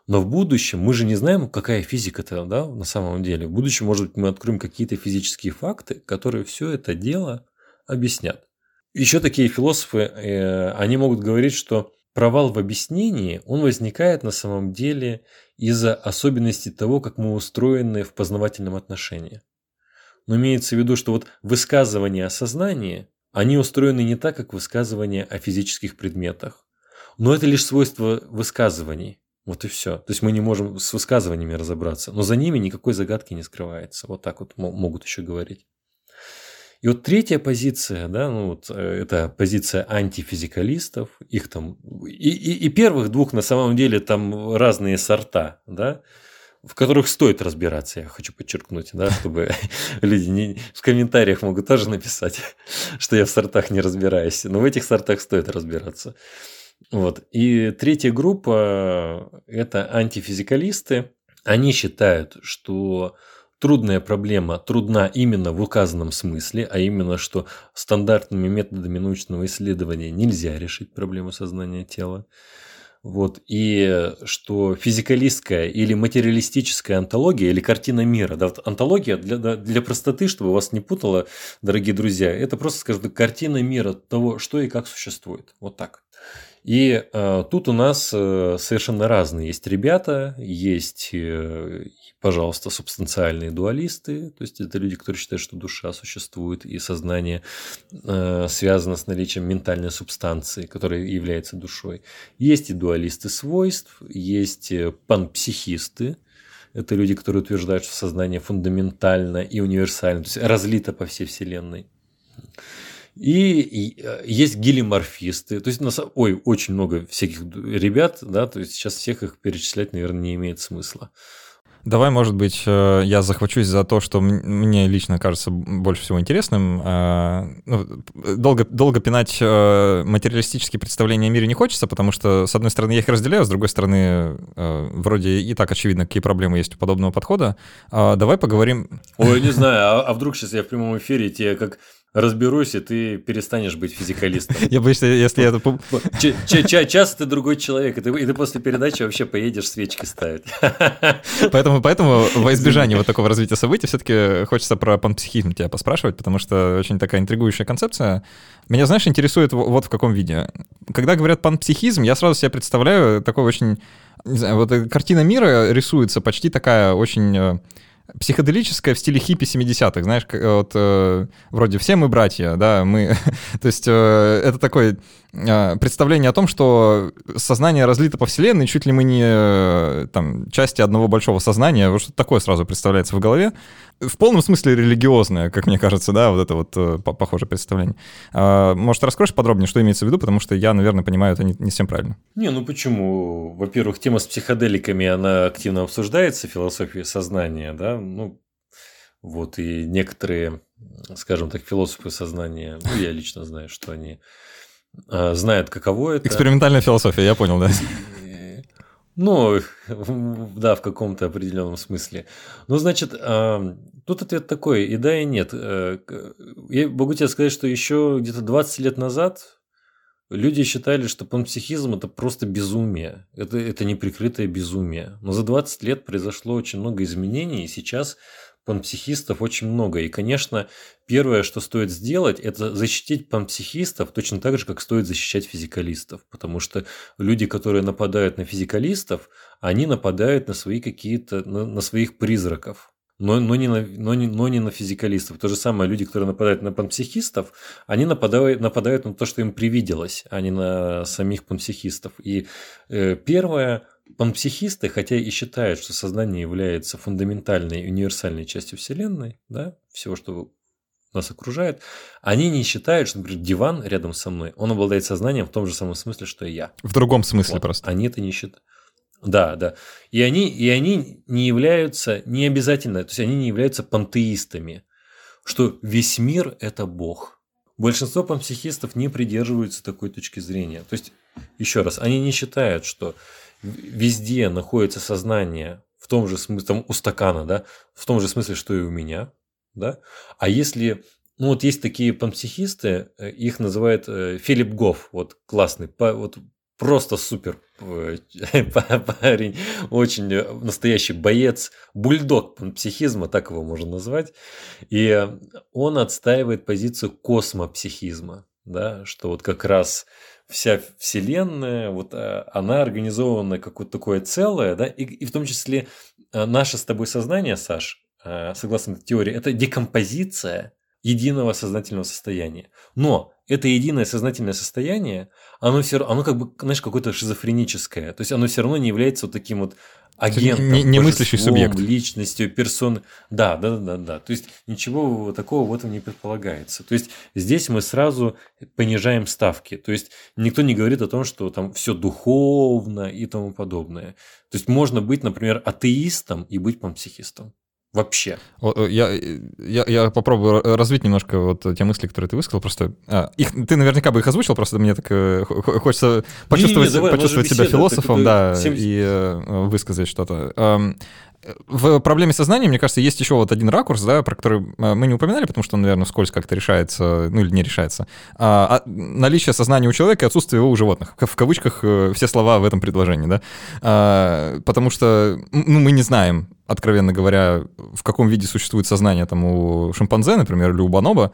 Но в будущем мы же не знаем, какая физика-то да, на самом деле. В будущем, может быть, мы откроем какие-то физические факты, которые все это дело объяснят. Еще такие философы, э, они могут говорить, что провал в объяснении, он возникает на самом деле из-за особенностей того, как мы устроены в познавательном отношении. Но имеется в виду, что вот высказывания о сознании, они устроены не так, как высказывания о физических предметах. Но это лишь свойство высказываний. Вот и все. То есть мы не можем с высказываниями разобраться, но за ними никакой загадки не скрывается. Вот так вот могут еще говорить. И вот третья позиция, да, ну вот э, это позиция антифизикалистов, их там, и, и, и первых двух на самом деле там разные сорта, да, в которых стоит разбираться, я хочу подчеркнуть, да, чтобы <laughs> люди не, в комментариях могут тоже написать, <laughs> что я в сортах не разбираюсь, но в этих сортах стоит разбираться. Вот. И третья группа – это антифизикалисты. Они считают, что трудная проблема трудна именно в указанном смысле, а именно, что стандартными методами научного исследования нельзя решить проблему сознания тела. Вот, и что физикалистская или материалистическая антология или картина мира, да, вот антология для, для простоты, чтобы вас не путало, дорогие друзья, это просто, скажем картина мира того, что и как существует. Вот так. И э, тут у нас э, совершенно разные есть ребята, есть, э, пожалуйста, субстанциальные дуалисты, то есть это люди, которые считают, что душа существует и сознание э, связано с наличием ментальной субстанции, которая является душой. Есть и дуалисты свойств, есть э, панпсихисты, это люди, которые утверждают, что сознание фундаментально и универсально, то есть разлито по всей Вселенной. И, э, есть гелиморфисты, то есть, на, ой, очень много всяких ребят, да, то есть сейчас всех их перечислять, наверное, не имеет смысла. Давай, может быть, э, я захвачусь за то, что мне лично кажется больше всего интересным. Э, ну, долго, долго пинать материалистические представления о мире не хочется, потому что, с одной стороны, я их разделяю, с другой стороны, вроде и так очевидно, какие проблемы есть у подобного подхода. Давай поговорим... Ой, не знаю, а, а вдруг сейчас я в прямом эфире тебе как разберусь, и ты перестанешь быть физикалистом. <laughs> Я боюсь, если я это... Час ты другой человек, и ты после передачи вообще поедешь свечки ставить. <laughs> Поэтому, поэтому во избежание вот такого развития событий все-таки хочется про панпсихизм тебя поспрашивать, потому что очень такая интригующая концепция. Меня, знаешь, интересует вот в каком виде. Когда говорят панпсихизм, я сразу себе представляю такой очень... Не знаю, вот картина мира рисуется почти такая очень э, психоделическая в стиле хиппи 70-х, знаешь, вот э, вроде все мы братья, да, мы, <laughs> то есть э, это такое э, представление о том, что сознание разлито по вселенной, чуть ли мы не э, там части одного большого сознания, вот что-то такое сразу представляется в голове, в полном смысле религиозное, как мне кажется, да, вот это вот э, похожее представление. Э, может, раскроешь подробнее, что имеется в виду, потому что я, наверное, понимаю это не, не всем правильно. Не, ну почему? Во-первых, тема с психоделиками, она активно обсуждается в философии сознания, да, ну, вот, и некоторые, скажем так, философы сознания, ну, я лично знаю, что они а, знают, каково это. Экспериментальная философия, я понял, да. Ну, <laughs> да, в каком-то определенном смысле. Ну, значит, а, тут ответ такой, и да, и нет. Э, я могу тебе сказать, что еще где-то 20 лет назад люди считали, что панпсихизм – это просто безумие. Это, это неприкрытое безумие. Но за 20 лет произошло очень много изменений, и сейчас панпсихистов очень много. И, конечно, первое, что стоит сделать, это защитить панпсихистов точно так же, как стоит защищать физикалистов. Потому что люди, которые нападают на физикалистов, они нападают на свои какие-то, на, на своих призраков. Но, но, не на, но, не, но не на физикалистов. То же самое, люди, которые нападают на панпсихистов, они нападают, нападают на то, что им привиделось, а не на самих панпсихистов. И э, первое, Панпсихисты, хотя и считают, что сознание является фундаментальной универсальной частью Вселенной, да, всего, что нас окружает, они не считают, что, например, диван рядом со мной, он обладает сознанием в том же самом смысле, что и я. В другом смысле вот. просто. Они это не считают. Да, да. И они, и они не являются, не обязательно, то есть они не являются пантеистами. что весь мир – это Бог. Большинство панпсихистов не придерживаются такой точки зрения. То есть, еще раз, они не считают, что везде находится сознание в том же смысле, там, у стакана, да, в том же смысле, что и у меня, да. А если, ну вот есть такие панпсихисты, э, их называют э, Филипп Гофф, вот классный, вот просто супер э, <laughs> парень, очень настоящий боец, бульдог психизма, так его можно назвать. И он отстаивает позицию космопсихизма, да, что вот как раз вся Вселенная, вот э, она организована как вот такое целое, да, и, и в том числе э, наше с тобой сознание, Саш, э, согласно теории, это декомпозиция единого сознательного состояния. Но это единое сознательное состояние, оно все оно как бы, знаешь, какое-то шизофреническое. То есть оно все равно не является вот таким вот агентом, не, не мыслящий субъект. личностью, персон. Да, да, да, да. То есть ничего такого в этом не предполагается. То есть здесь мы сразу понижаем ставки. То есть никто не говорит о том, что там все духовно и тому подобное. То есть можно быть, например, атеистом и быть панпсихистом. Вообще. Я, я, я попробую развить немножко вот те мысли, которые ты высказал. Просто а, их, ты наверняка бы их озвучил, просто мне так э, хочется почувствовать, не, не, давай, почувствовать себя беседа, философом, да, 70... и э, высказать что-то в проблеме сознания, мне кажется, есть еще вот один ракурс, да, про который э, мы не упоминали, потому что он, наверное, вскользь как-то решается, ну или не решается. А, а наличие сознания у человека и отсутствие его у животных. В кавычках э, все слова в этом предложении, да. А, потому что ну, мы не знаем, откровенно говоря, в каком виде существует сознание там у шимпанзе, например, или у бонобо,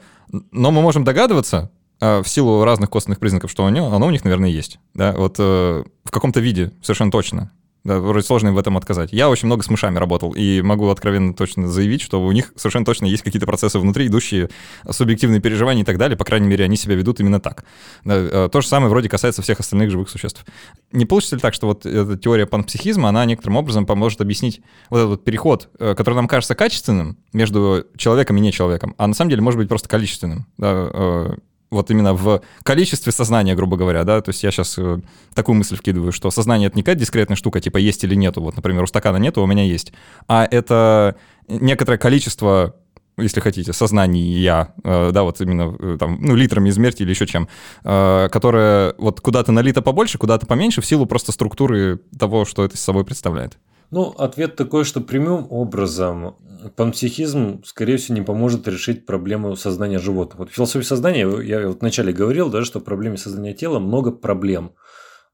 но мы можем догадываться, а, в силу разных костных признаков, что оно, оно у них, наверное, есть. Да? Вот э, в каком-то виде, совершенно точно. Да, вроде сложно им в этом отказать. Я очень много с мышами работал, и могу откровенно точно заявить, что у них совершенно точно есть какие-то процессы внутри, идущие субъективные переживания и так далее. По крайней мере, они себя ведут именно так. Да, э, то же самое вроде касается всех остальных живых существ. Не получится ли так, что вот эта теория панпсихизма, она некоторым образом поможет объяснить вот этот вот переход, э, который нам кажется качественным между человеком и не человеком, а на самом деле может быть просто количественным. Да, э, вот именно в количестве сознания, грубо говоря, да, то есть я сейчас э, такую мысль вкидываю, что сознание — это не какая-то дискретная штука, типа есть или нету, вот, например, у стакана нету, а у меня есть, а это некоторое количество если хотите, сознание я, э, да, вот именно э, там, ну, литрами измерьте или еще чем, которое вот куда-то налито побольше, куда-то поменьше в силу просто структуры того, что это собой представляет. Ну, ответ такой, что прямым образом панпсихизм, скорее всего, не поможет решить проблему сознания животных. Вот в философии сознания, я вот вначале говорил, да, что в проблеме сознания тела много проблем.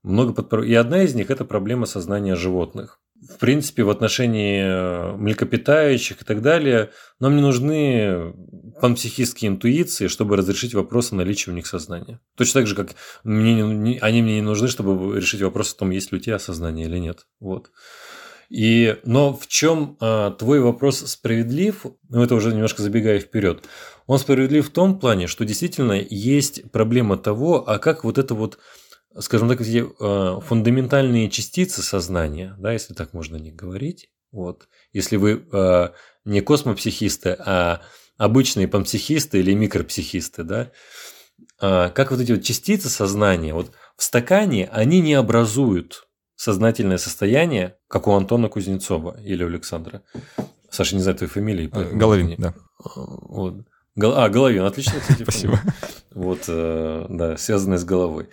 Много подпро... И одна из них – это проблема сознания животных. В принципе, в отношении э, млекопитающих и так далее, нам не нужны панпсихистские интуиции, чтобы разрешить вопрос о наличии у них сознания. Точно так же, как мне, они мне не нужны, чтобы решить вопрос о том, есть ли у тебя сознание или нет. Вот. И, но в чем а, твой вопрос справедлив, ну это уже немножко забегая вперед, он справедлив в том плане, что действительно есть проблема того, а как вот это вот, скажем так, эти а, фундаментальные частицы сознания, да, если так можно не говорить, вот, если вы а, не космопсихисты, а обычные панпсихисты или микропсихисты, да, а, как вот эти вот частицы сознания, вот в стакане они не образуют сознательное состояние, как у Антона Кузнецова или у Александра. Саша, не знаю твоей фамилии. Головин, да. Вот. А, Головин, отлично, кстати. Спасибо. Вот, э, да, связанное с головой.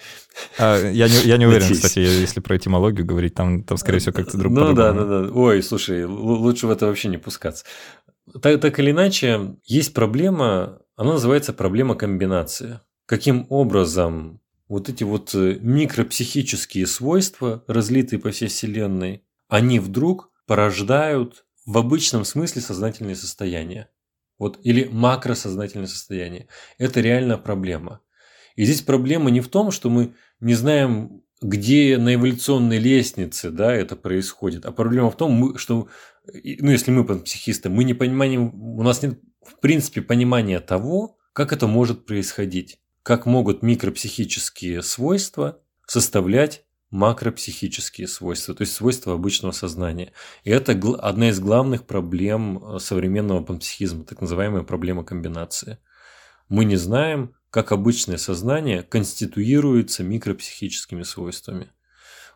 А, я, не, я не уверен, Надеюсь. кстати, если про этимологию говорить, там, там скорее всего, как-то друг Ну да, да, да. Ой, слушай, лучше в это вообще не пускаться. Так, так или иначе, есть проблема, она называется проблема комбинации. Каким образом вот эти вот э, микропсихические свойства, разлитые по всей Вселенной, они вдруг порождают в обычном смысле сознательные состояния. Вот, или макросознательное состояние. Это реально проблема. И здесь проблема не в том, что мы не знаем, где на эволюционной лестнице да, это происходит, а проблема в том, что, ну, если мы психисты, мы не понимаем, у нас нет в принципе понимания того, как это может происходить как могут микропсихические свойства составлять макропсихические свойства, то есть свойства обычного сознания. И это одна из главных проблем э, современного панпсихизма, так называемая проблема комбинации. Мы не знаем, как обычное сознание конституируется микропсихическими свойствами.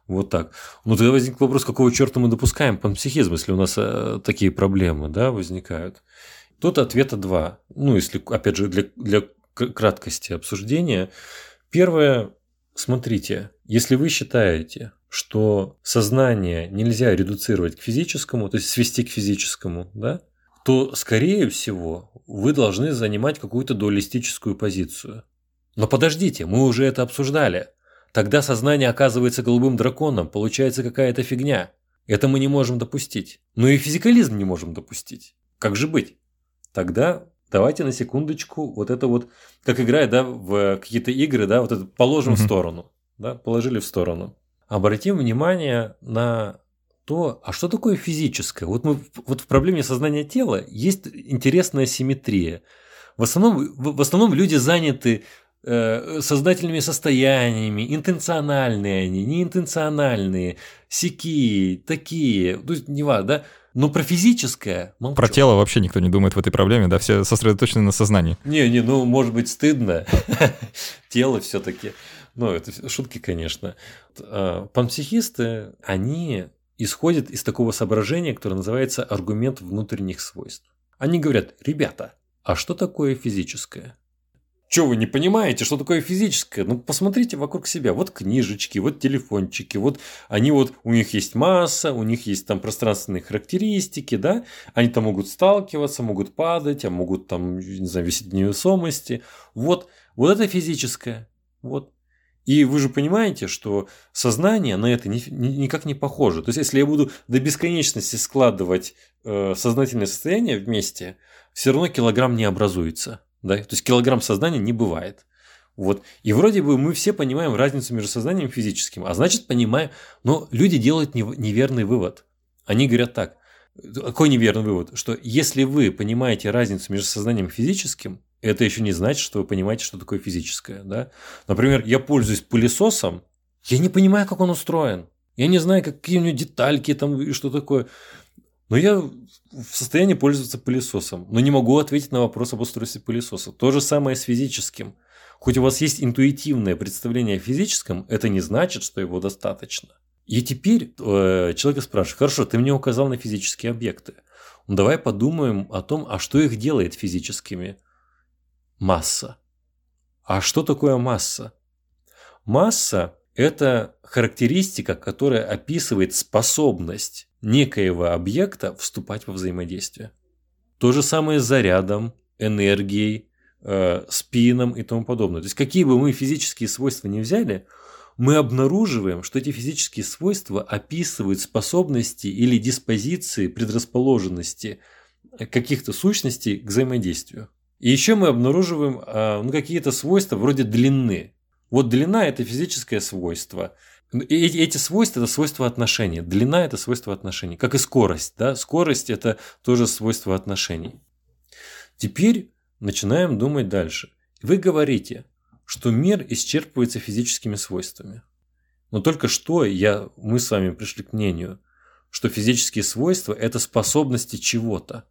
Вот так. Ну, тогда возник вопрос, какого черта мы допускаем панпсихизм, если у нас э, такие проблемы да, возникают. Тут ответа два. Ну, если, опять же, для, для краткости обсуждения. Первое, смотрите, если вы считаете, что сознание нельзя редуцировать к физическому, то есть свести к физическому, да, то, скорее всего, вы должны занимать какую-то дуалистическую позицию. Но подождите, мы уже это обсуждали. Тогда сознание оказывается голубым драконом, получается какая-то фигня. Это мы не можем допустить. Но и физикализм не можем допустить. Как же быть? Тогда давайте на секундочку вот это вот, как играет, да, в какие-то игры, да, вот это положим mm-hmm. в сторону, да, положили в сторону. Обратим внимание на то, а что такое физическое? Вот, мы, вот в проблеме сознания тела есть интересная симметрия. В основном, в основном люди заняты э, сознательными состояниями, интенциональные они, неинтенциональные, сякие, такие, ну, не важно, да? Но про физическое молчу. Про тело вообще никто не думает в этой проблеме, да, все сосредоточены на сознании. Не, не, ну, может быть, стыдно. <laughs> Тело все-таки. Ну, это шутки, конечно. А, панпсихисты, они исходят из такого соображения, которое называется аргумент внутренних свойств. Они говорят, ребята, а что такое физическое? Что вы не понимаете, что такое физическое? Ну, посмотрите вокруг себя. Вот книжечки, вот телефончики, вот они вот, у них есть масса, у них есть там пространственные характеристики, да? Они там могут сталкиваться, могут падать, а могут там, не знаю, висеть невесомости. Вот, вот это физическое. Вот. И вы же понимаете, что сознание на это ни, ни, никак не похоже. То есть, если я буду до бесконечности складывать э, сознательное состояние вместе, все равно килограмм не образуется. Да? То есть килограмм сознания не бывает. Вот. И вроде бы мы все понимаем разницу между сознанием и физическим. А значит, понимаем, но люди делают неверный вывод. Они говорят так. Какой неверный вывод? Что если вы понимаете разницу между сознанием и физическим, это еще не значит, что вы понимаете, что такое физическое. Да? Например, я пользуюсь пылесосом, я не понимаю, как он устроен. Я не знаю, какие у него детальки там и что такое. Но я в состоянии пользоваться пылесосом, но не могу ответить на вопрос об устройстве пылесоса. То же самое с физическим. Хоть у вас есть интуитивное представление о физическом, это не значит, что его достаточно. И теперь э, человек спрашивает, хорошо, ты мне указал на физические объекты. Ну, давай подумаем о том, а что их делает физическими. Масса. А что такое масса? Масса – это характеристика, которая описывает способность некоего объекта вступать во взаимодействие. То же самое с зарядом, энергией, э, спином и тому подобное. То есть какие бы мы физические свойства не взяли, мы обнаруживаем, что эти физические свойства описывают способности или диспозиции, предрасположенности каких-то сущностей к взаимодействию. И еще мы обнаруживаем э, ну, какие-то свойства вроде длины. Вот длина – это физическое свойство – эти, эти свойства – это свойства отношений. Длина – это свойство отношений. Как и скорость. Да? Скорость – это тоже свойство отношений. Теперь начинаем думать дальше. Вы говорите, что мир исчерпывается физическими свойствами. Но только что я, мы с вами пришли к мнению, что физические свойства – это способности чего-то.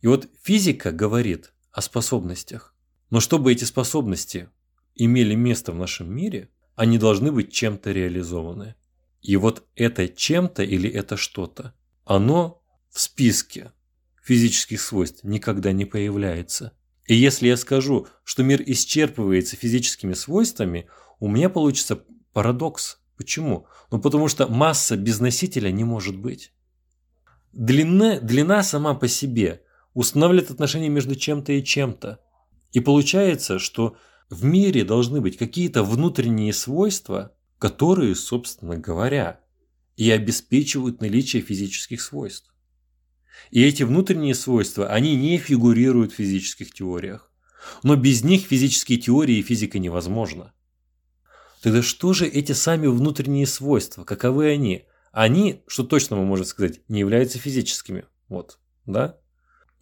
И вот физика говорит о способностях. Но чтобы эти способности имели место в нашем мире – они должны быть чем-то реализованы. И вот это чем-то или это что-то, оно в списке физических свойств никогда не появляется. И если я скажу, что мир исчерпывается физическими свойствами, у меня получится парадокс. Почему? Ну потому что масса без носителя не может быть. Длина, длина сама по себе устанавливает отношения между чем-то и чем-то. И получается, что в мире должны быть какие-то внутренние свойства, которые, собственно говоря, и обеспечивают наличие физических свойств. И эти внутренние свойства, они не фигурируют в физических теориях. Но без них физические теории и физика невозможна. Тогда что же эти сами внутренние свойства? Каковы они? Они, что точно мы можем сказать, не являются физическими. Вот, да?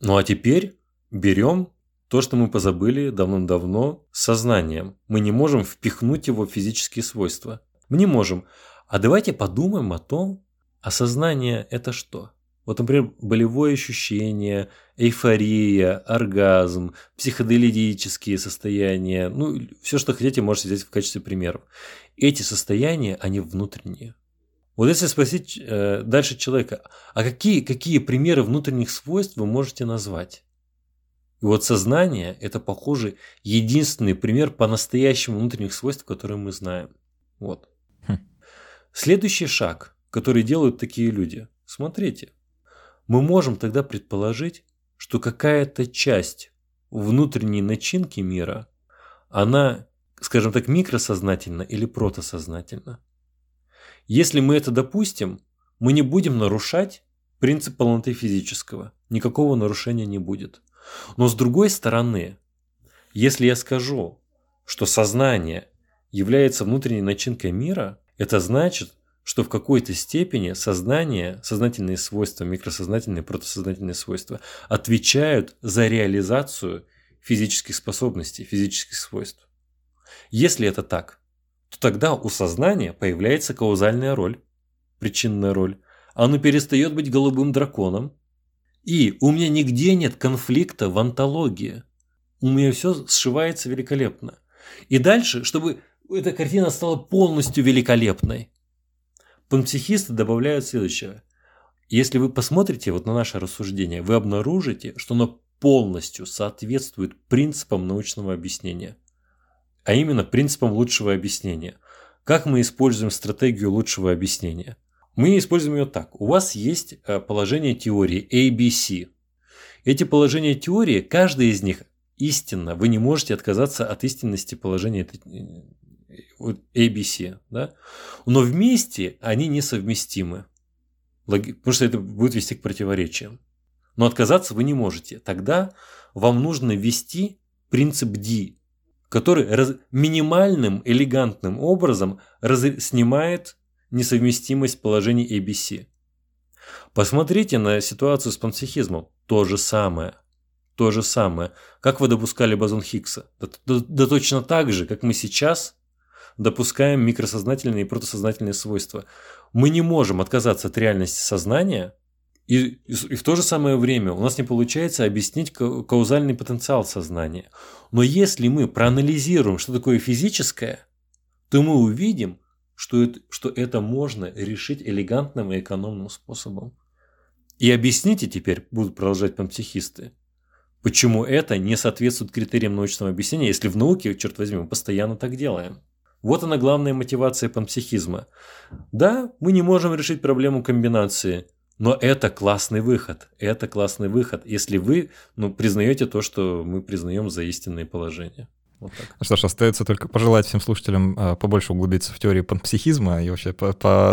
Ну а теперь берем то, что мы позабыли давно-давно сознанием. Мы не можем впихнуть его в физические свойства. Мы не можем. А давайте подумаем о том, а сознание это что? Вот, например, болевое ощущение, эйфория, оргазм, психоделические состояния, ну, все, что хотите, можете взять в качестве примеров. Эти состояния, они внутренние. Вот если спросить э, дальше человека, а какие, какие примеры внутренних свойств вы можете назвать? И вот сознание – это, похоже, единственный пример по-настоящему внутренних свойств, которые мы знаем. Вот. Хм. Следующий шаг, который делают такие люди. Смотрите, мы можем тогда предположить, что какая-то часть внутренней начинки мира, она, скажем так, микросознательна или протосознательна. Если мы это допустим, мы не будем нарушать принцип полноты физического. Никакого нарушения не будет. Но с другой стороны, если я скажу, что сознание является внутренней начинкой мира, это значит, что в какой-то степени сознание, сознательные свойства, микросознательные, протосознательные свойства отвечают за реализацию физических способностей, физических свойств. Если это так, то тогда у сознания появляется каузальная роль, причинная роль. Оно перестает быть голубым драконом. И у меня нигде нет конфликта в антологии. У меня все сшивается великолепно. И дальше, чтобы эта картина стала полностью великолепной, Панпсихисты добавляют следующее. Если вы посмотрите вот на наше рассуждение, вы обнаружите, что оно полностью соответствует принципам научного объяснения. А именно принципам лучшего объяснения. Как мы используем стратегию лучшего объяснения? Мы используем ее так. У вас есть э, положение теории ABC. Эти положения теории, каждое из них истинно. Вы не можете отказаться от истинности положения ABC, да? но вместе они несовместимы, потому что это будет вести к противоречиям. Но отказаться вы не можете. Тогда вам нужно ввести принцип D, который раз, минимальным, элегантным образом раз, снимает несовместимость положений ABC. Посмотрите на ситуацию с панпсихизмом. То же самое. То же самое. Как вы допускали бозон Хиггса? Да, да, да точно так же, как мы сейчас допускаем микросознательные и протосознательные свойства. Мы не можем отказаться от реальности сознания, и, и, и в то же самое время у нас не получается объяснить каузальный потенциал сознания. Но если мы проанализируем, что такое физическое, то мы увидим, что это, что это можно решить элегантным и экономным способом. И объясните теперь, будут продолжать панпсихисты, почему это не соответствует критериям научного объяснения, если в науке, черт возьми, мы постоянно так делаем. Вот она главная мотивация панпсихизма. Да, мы не можем решить проблему комбинации, но это классный выход. Это классный выход, если вы ну, признаете то, что мы признаем за истинное положение. Вот так. Ну что ж, остается только пожелать всем слушателям э, побольше углубиться в теорию панпсихизма и вообще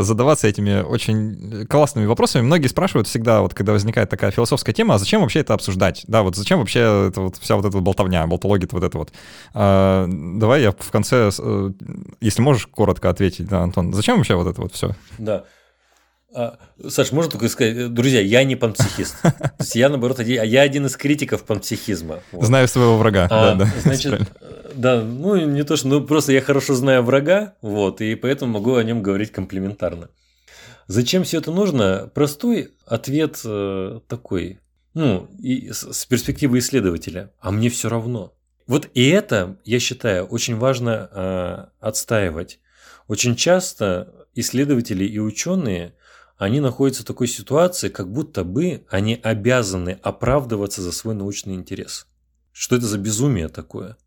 задаваться этими очень классными вопросами. Многие спрашивают всегда, вот когда возникает такая философская тема, а зачем вообще это обсуждать? Да, вот зачем вообще это вот, вся вот эта болтовня, болтология вот это вот. А, давай я в конце, э, если можешь коротко ответить, да, Антон, зачем вообще вот это вот все? Да. А, Саш, можно только сказать, друзья, я не панпсихист. <laughs> То есть я, наоборот, я один из критиков панпсихизма. Вот. Знаю своего врага. А, да, да, значит, да, ну не то, что, ну просто я хорошо знаю врага, вот, и поэтому могу о нем говорить комплиментарно. Зачем все это нужно? Простой ответ э, такой, ну, и с, с перспективы исследователя. А мне все равно. Вот и это, я считаю, очень важно э, отстаивать. Очень часто исследователи и ученые они находятся в такой ситуации, как будто бы они обязаны оправдываться за свой научный интерес. Что это за безумие такое?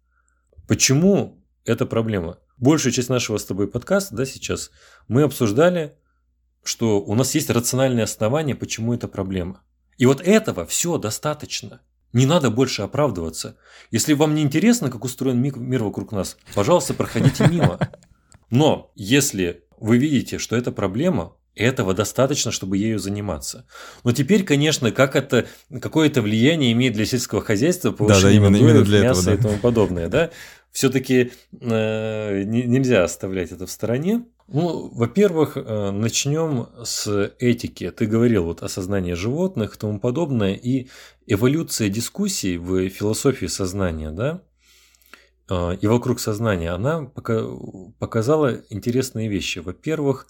Почему это проблема? Большая часть нашего с тобой подкаста, да, сейчас, мы обсуждали, что у нас есть рациональные основания, почему это проблема. И вот этого все достаточно. Не надо больше оправдываться. Если вам не интересно, как устроен мир вокруг нас, пожалуйста, проходите мимо. <laughs> Но если вы видите, что это проблема, этого достаточно, чтобы ею заниматься. Но теперь, конечно, как это, какое это влияние имеет для сельского хозяйства, повышение да, да, именно, именно для мяса этого, да. и тому подобное, да? Все-таки э, не, нельзя оставлять это в стороне. Ну, во-первых, э, начнем с этики. Ты говорил вот о сознании животных и тому подобное, и эволюция дискуссий в философии сознания, да, э, и вокруг сознания, она пока, показала интересные вещи. Во-первых,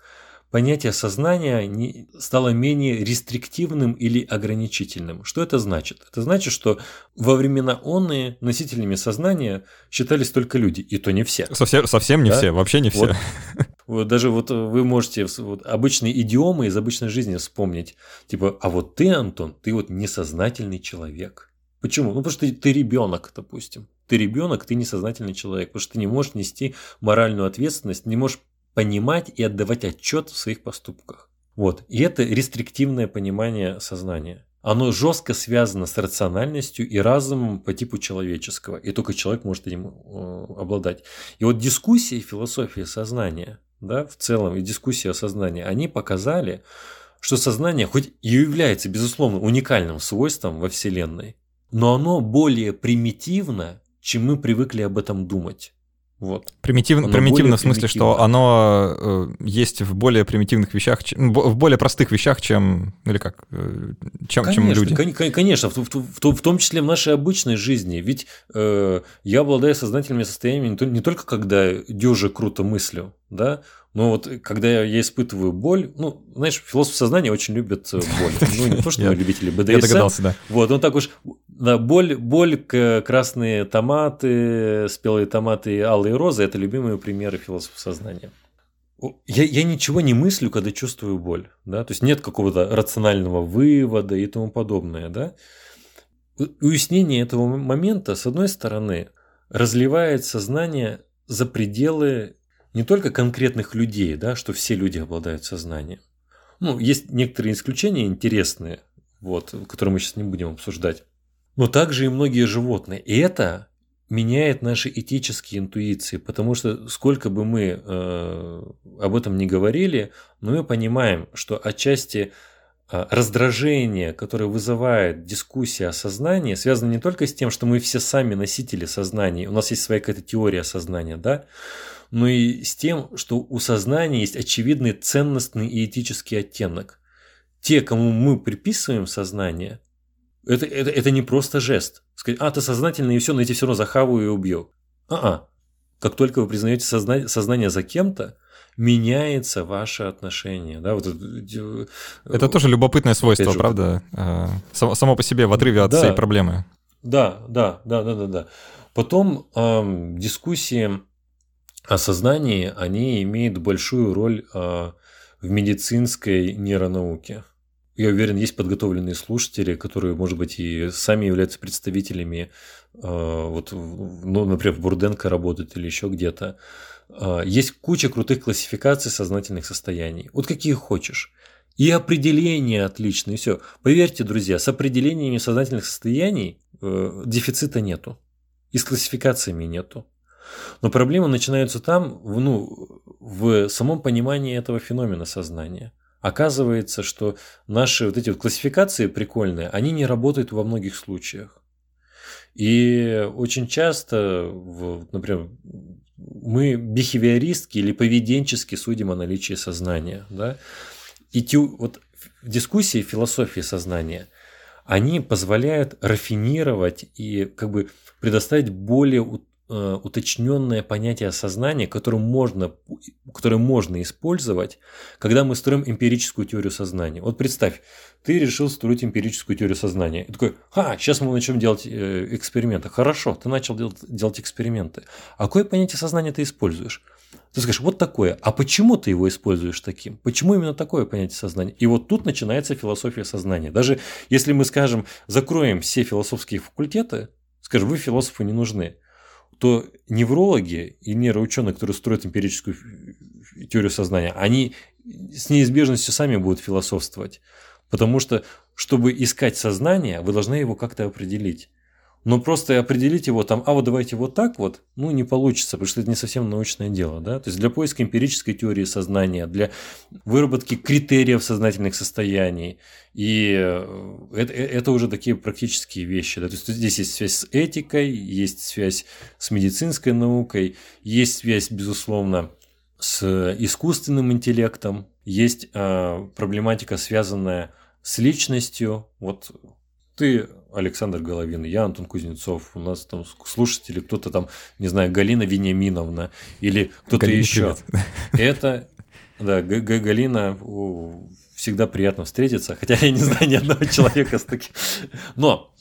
понятие сознания стало менее рестриктивным или ограничительным. Что это значит? Это значит, что во времена онные носителями сознания считались только люди, и то не все. Совсем, совсем не да? все, вообще не все. Вот, <laughs> вот даже вот вы можете вот обычные идиомы из обычной жизни вспомнить. Типа, а вот ты, Антон, ты вот несознательный человек. Почему? Ну, потому что ты, ты ребенок, допустим. Ты ребенок, ты несознательный человек, потому что ты не можешь нести моральную ответственность, не можешь понимать и отдавать отчет в своих поступках. Вот. И это рестриктивное понимание сознания. Оно жестко связано с рациональностью и разумом по типу человеческого. И только человек может этим э, обладать. И вот дискуссии философии сознания, да, в целом, и дискуссии о сознании, они показали, что сознание хоть и является, безусловно, уникальным свойством во Вселенной, но оно более примитивно, чем мы привыкли об этом думать. Вот. Примитивно, примитивно в смысле, примитивно. что оно э, есть в более примитивных вещах, чем, в более простых вещах, чем или как, э, чем, конечно, чем люди. Кон- конечно, в, в, в, в том числе в нашей обычной жизни. Ведь э, я обладаю сознательными состояниями не, не только когда дюже круто мыслю, да, но вот когда я испытываю боль, ну, знаешь, философ сознания очень любят э, боль. <laughs> Ну, не то, что мы любители БДСМ. Я догадался, да. Вот, он так уж, да, боль, боль, красные томаты, спелые томаты, алые розы – это любимые примеры философа сознания. Я, я ничего не мыслю, когда чувствую боль, да, то есть нет какого-то рационального вывода и тому подобное, да. Уяснение этого момента, с одной стороны, разливает сознание за пределы не только конкретных людей, да, что все люди обладают сознанием. Ну, есть некоторые исключения интересные, вот, которые мы сейчас не будем обсуждать. Но также и многие животные. И это меняет наши этические интуиции, потому что сколько бы мы э, об этом не говорили, но мы понимаем, что отчасти э, раздражение, которое вызывает дискуссия о сознании, связано не только с тем, что мы все сами носители сознания, у нас есть своя какая-то теория сознания, да, но и с тем, что у сознания есть очевидный ценностный и этический оттенок. Те, кому мы приписываем сознание, это, это, это не просто жест. Сказать, а, ты сознательный, и все, но я тебя все равно захаваю и убью. А-а. Как только вы признаете созна... сознание за кем-то, меняется ваше отношение. Да? Вот, это, это тоже любопытное свойство, же, правда? А, само, само по себе в отрыве от да, всей проблемы. Да, да, да, да, да, да. Потом эм, дискуссии о сознании, они имеют большую роль э, в медицинской нейронауке. Я уверен, есть подготовленные слушатели, которые, может быть, и сами являются представителями, э, вот, ну, например, в Бурденко работают или еще где-то. Э, есть куча крутых классификаций сознательных состояний. Вот какие хочешь. И определение отличное, и все. Поверьте, друзья, с определениями сознательных состояний э, дефицита нету. И с классификациями нету. Но проблемы начинаются там, ну, в самом понимании этого феномена сознания. Оказывается, что наши вот эти вот классификации прикольные, они не работают во многих случаях. И очень часто, например, мы бихевиористски или поведенчески судим о наличии сознания. Да? И тю, вот дискуссии философии сознания, они позволяют рафинировать и как бы предоставить более Э, уточненное понятие сознания, которое можно, которое можно использовать, когда мы строим эмпирическую теорию сознания. Вот представь, ты решил строить эмпирическую теорию сознания. И такой, ха, сейчас мы начнем делать э, эксперименты. Хорошо, ты начал делать, делать эксперименты. А какое понятие сознания ты используешь? Ты скажешь, вот такое. А почему ты его используешь таким? Почему именно такое понятие сознания? И вот тут начинается философия сознания. Даже если мы скажем, закроем все философские факультеты, скажем, вы философы не нужны то неврологи и нейроученые, которые строят эмпирическую теорию сознания, они с неизбежностью сами будут философствовать. Потому что, чтобы искать сознание, вы должны его как-то определить. Но просто определить его там, а вот давайте вот так вот, ну не получится, потому что это не совсем научное дело. Да? То есть для поиска эмпирической теории сознания, для выработки критериев сознательных состояний. И э, это, э, это уже такие практические вещи. Да? То есть здесь есть связь с этикой, есть связь с медицинской наукой, есть связь, безусловно, с искусственным интеллектом, есть э, проблематика, связанная с личностью. Вот ты Александр Головин, я Антон Кузнецов, у нас там слушатели, кто-то там, не знаю, Галина Вениаминовна или кто-то еще. Это, да, -Г Галина, всегда приятно встретиться, хотя я не знаю ни одного человека с таким. Но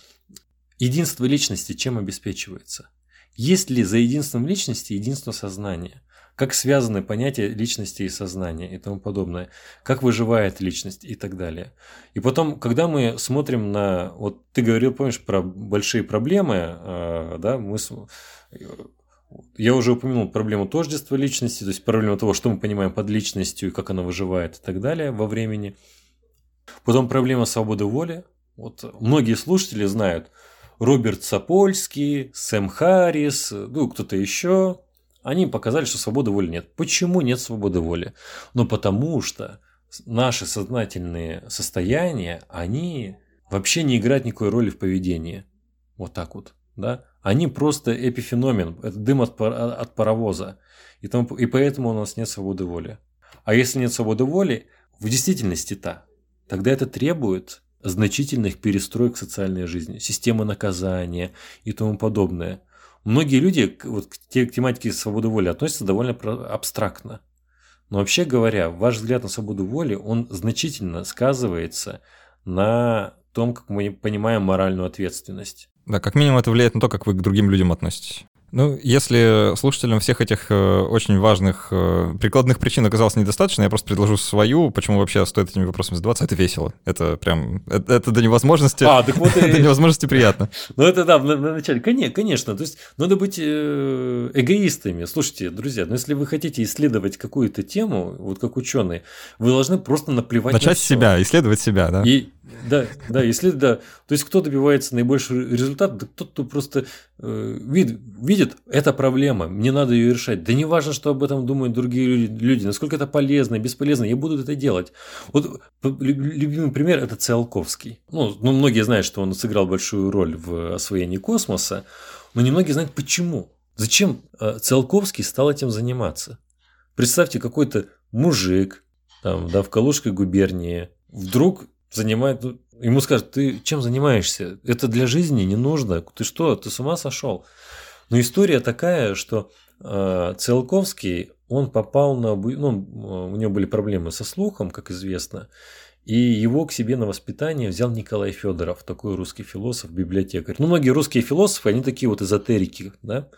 единство личности чем обеспечивается? Есть ли за единством личности единство сознания? Как связаны понятия личности и сознания и тому подобное? Как выживает личность и так далее? И потом, когда мы смотрим на... Вот ты говорил, помнишь, про большие проблемы, э, да, мы... Я уже упомянул проблему тождества личности, то есть проблему того, что мы понимаем под личностью и как она выживает и так далее во времени. Потом проблема свободы воли. Вот многие слушатели знают, Роберт Сапольский, Сэм Харрис, ну, кто-то еще, они показали, что свободы воли нет. Почему нет свободы воли? Ну, потому что наши сознательные состояния, они вообще не играют никакой роли в поведении. Вот так вот, да? Они просто эпифеномен, это дым от, от паровоза. И, тому, и поэтому у нас нет свободы воли. А если нет свободы воли, в действительности-то, тогда это требует значительных перестроек социальной жизни, системы наказания и тому подобное. Многие люди вот, к тематике свободы воли относятся довольно абстрактно. Но вообще говоря, ваш взгляд на свободу воли, он значительно сказывается на том, как мы понимаем моральную ответственность. Да, как минимум это влияет на то, как вы к другим людям относитесь. Ну, если слушателям всех этих э, очень важных э, прикладных причин оказалось недостаточно, я просто предложу свою, почему вообще стоит этими вопросами задаваться. Это весело. Это прям... Это, это до невозможности... А, так вот <laughs> До невозможности приятно. Ну, это да, вначале. Конечно, то есть надо быть э, эгоистами. Слушайте, друзья, ну если вы хотите исследовать какую-то тему, вот как ученые, вы должны просто наплевать Начать с себя, исследовать себя, да? И, да, да, если да. То есть кто добивается наибольший результат, да тот, кто просто э, видит, это проблема, мне надо ее решать. Да не важно, что об этом думают другие люди, насколько это полезно, бесполезно, я буду это делать. Вот любимый пример это Циолковский. Ну, ну, многие знают, что он сыграл большую роль в освоении космоса, но немногие знают почему. Зачем э, Циолковский стал этим заниматься? Представьте, какой-то мужик там, да, в Калужской губернии вдруг занимает, ну, ему скажут, ты чем занимаешься? Это для жизни не нужно. Ты что, ты с ума сошел? Но история такая, что э, Циолковский, он попал на... Ну, у него были проблемы со слухом, как известно, и его к себе на воспитание взял Николай Федоров, такой русский философ, библиотекарь. Ну, многие русские философы, они такие вот эзотерики, да?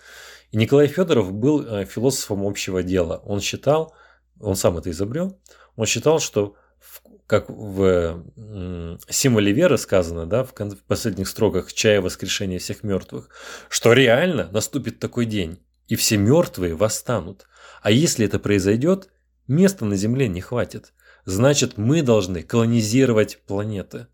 И Николай Федоров был э, философом общего дела. Он считал, он сам это изобрел, он считал, что как в символе веры сказано, да, в, последних строках «Чая воскрешения всех мертвых», что реально наступит такой день, и все мертвые восстанут. А если это произойдет, места на Земле не хватит. Значит, мы должны колонизировать планеты.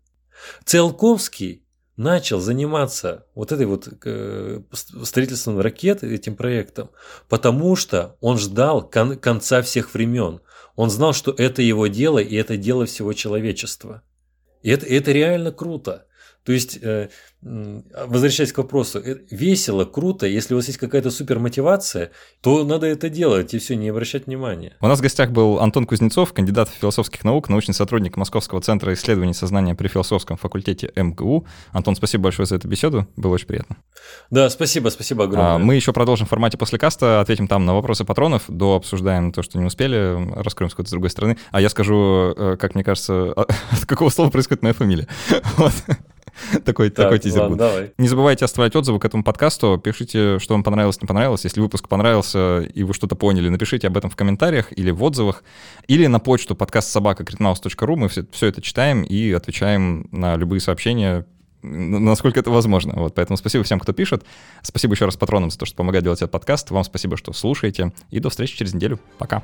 Циолковский начал заниматься вот этой вот э, строительством ракет, этим проектом, потому что он ждал кон- конца всех времен. Он знал, что это его дело, и это дело всего человечества. И это, это реально круто. То есть, э, возвращаясь к вопросу, э, весело, круто, если у вас есть какая-то супер мотивация, то надо это делать и все, не обращать внимания. У нас в гостях был Антон Кузнецов, кандидат философских наук, научный сотрудник Московского центра исследований сознания при философском факультете МГУ. Антон, спасибо большое за эту беседу, было очень приятно. Да, спасибо, спасибо огромное. А, мы еще продолжим в формате после каста, ответим там на вопросы патронов, до обсуждаем то, что не успели, раскроем с какой-то с другой стороны. А я скажу, э, как мне кажется, <laughs> от какого слова происходит моя фамилия. <laughs> Вот. такой, так, такой тизер ладно, Давай. Не забывайте оставлять отзывы к этому подкасту. Пишите, что вам понравилось, не понравилось. Если выпуск понравился и вы что-то поняли, напишите об этом в комментариях или в отзывах. Или на почту подкаст собака Мы все, все это читаем и отвечаем на любые сообщения насколько это возможно. Вот, поэтому спасибо всем, кто пишет. Спасибо еще раз патронам за то, что помогают делать этот подкаст. Вам спасибо, что слушаете. И до встречи через неделю. Пока.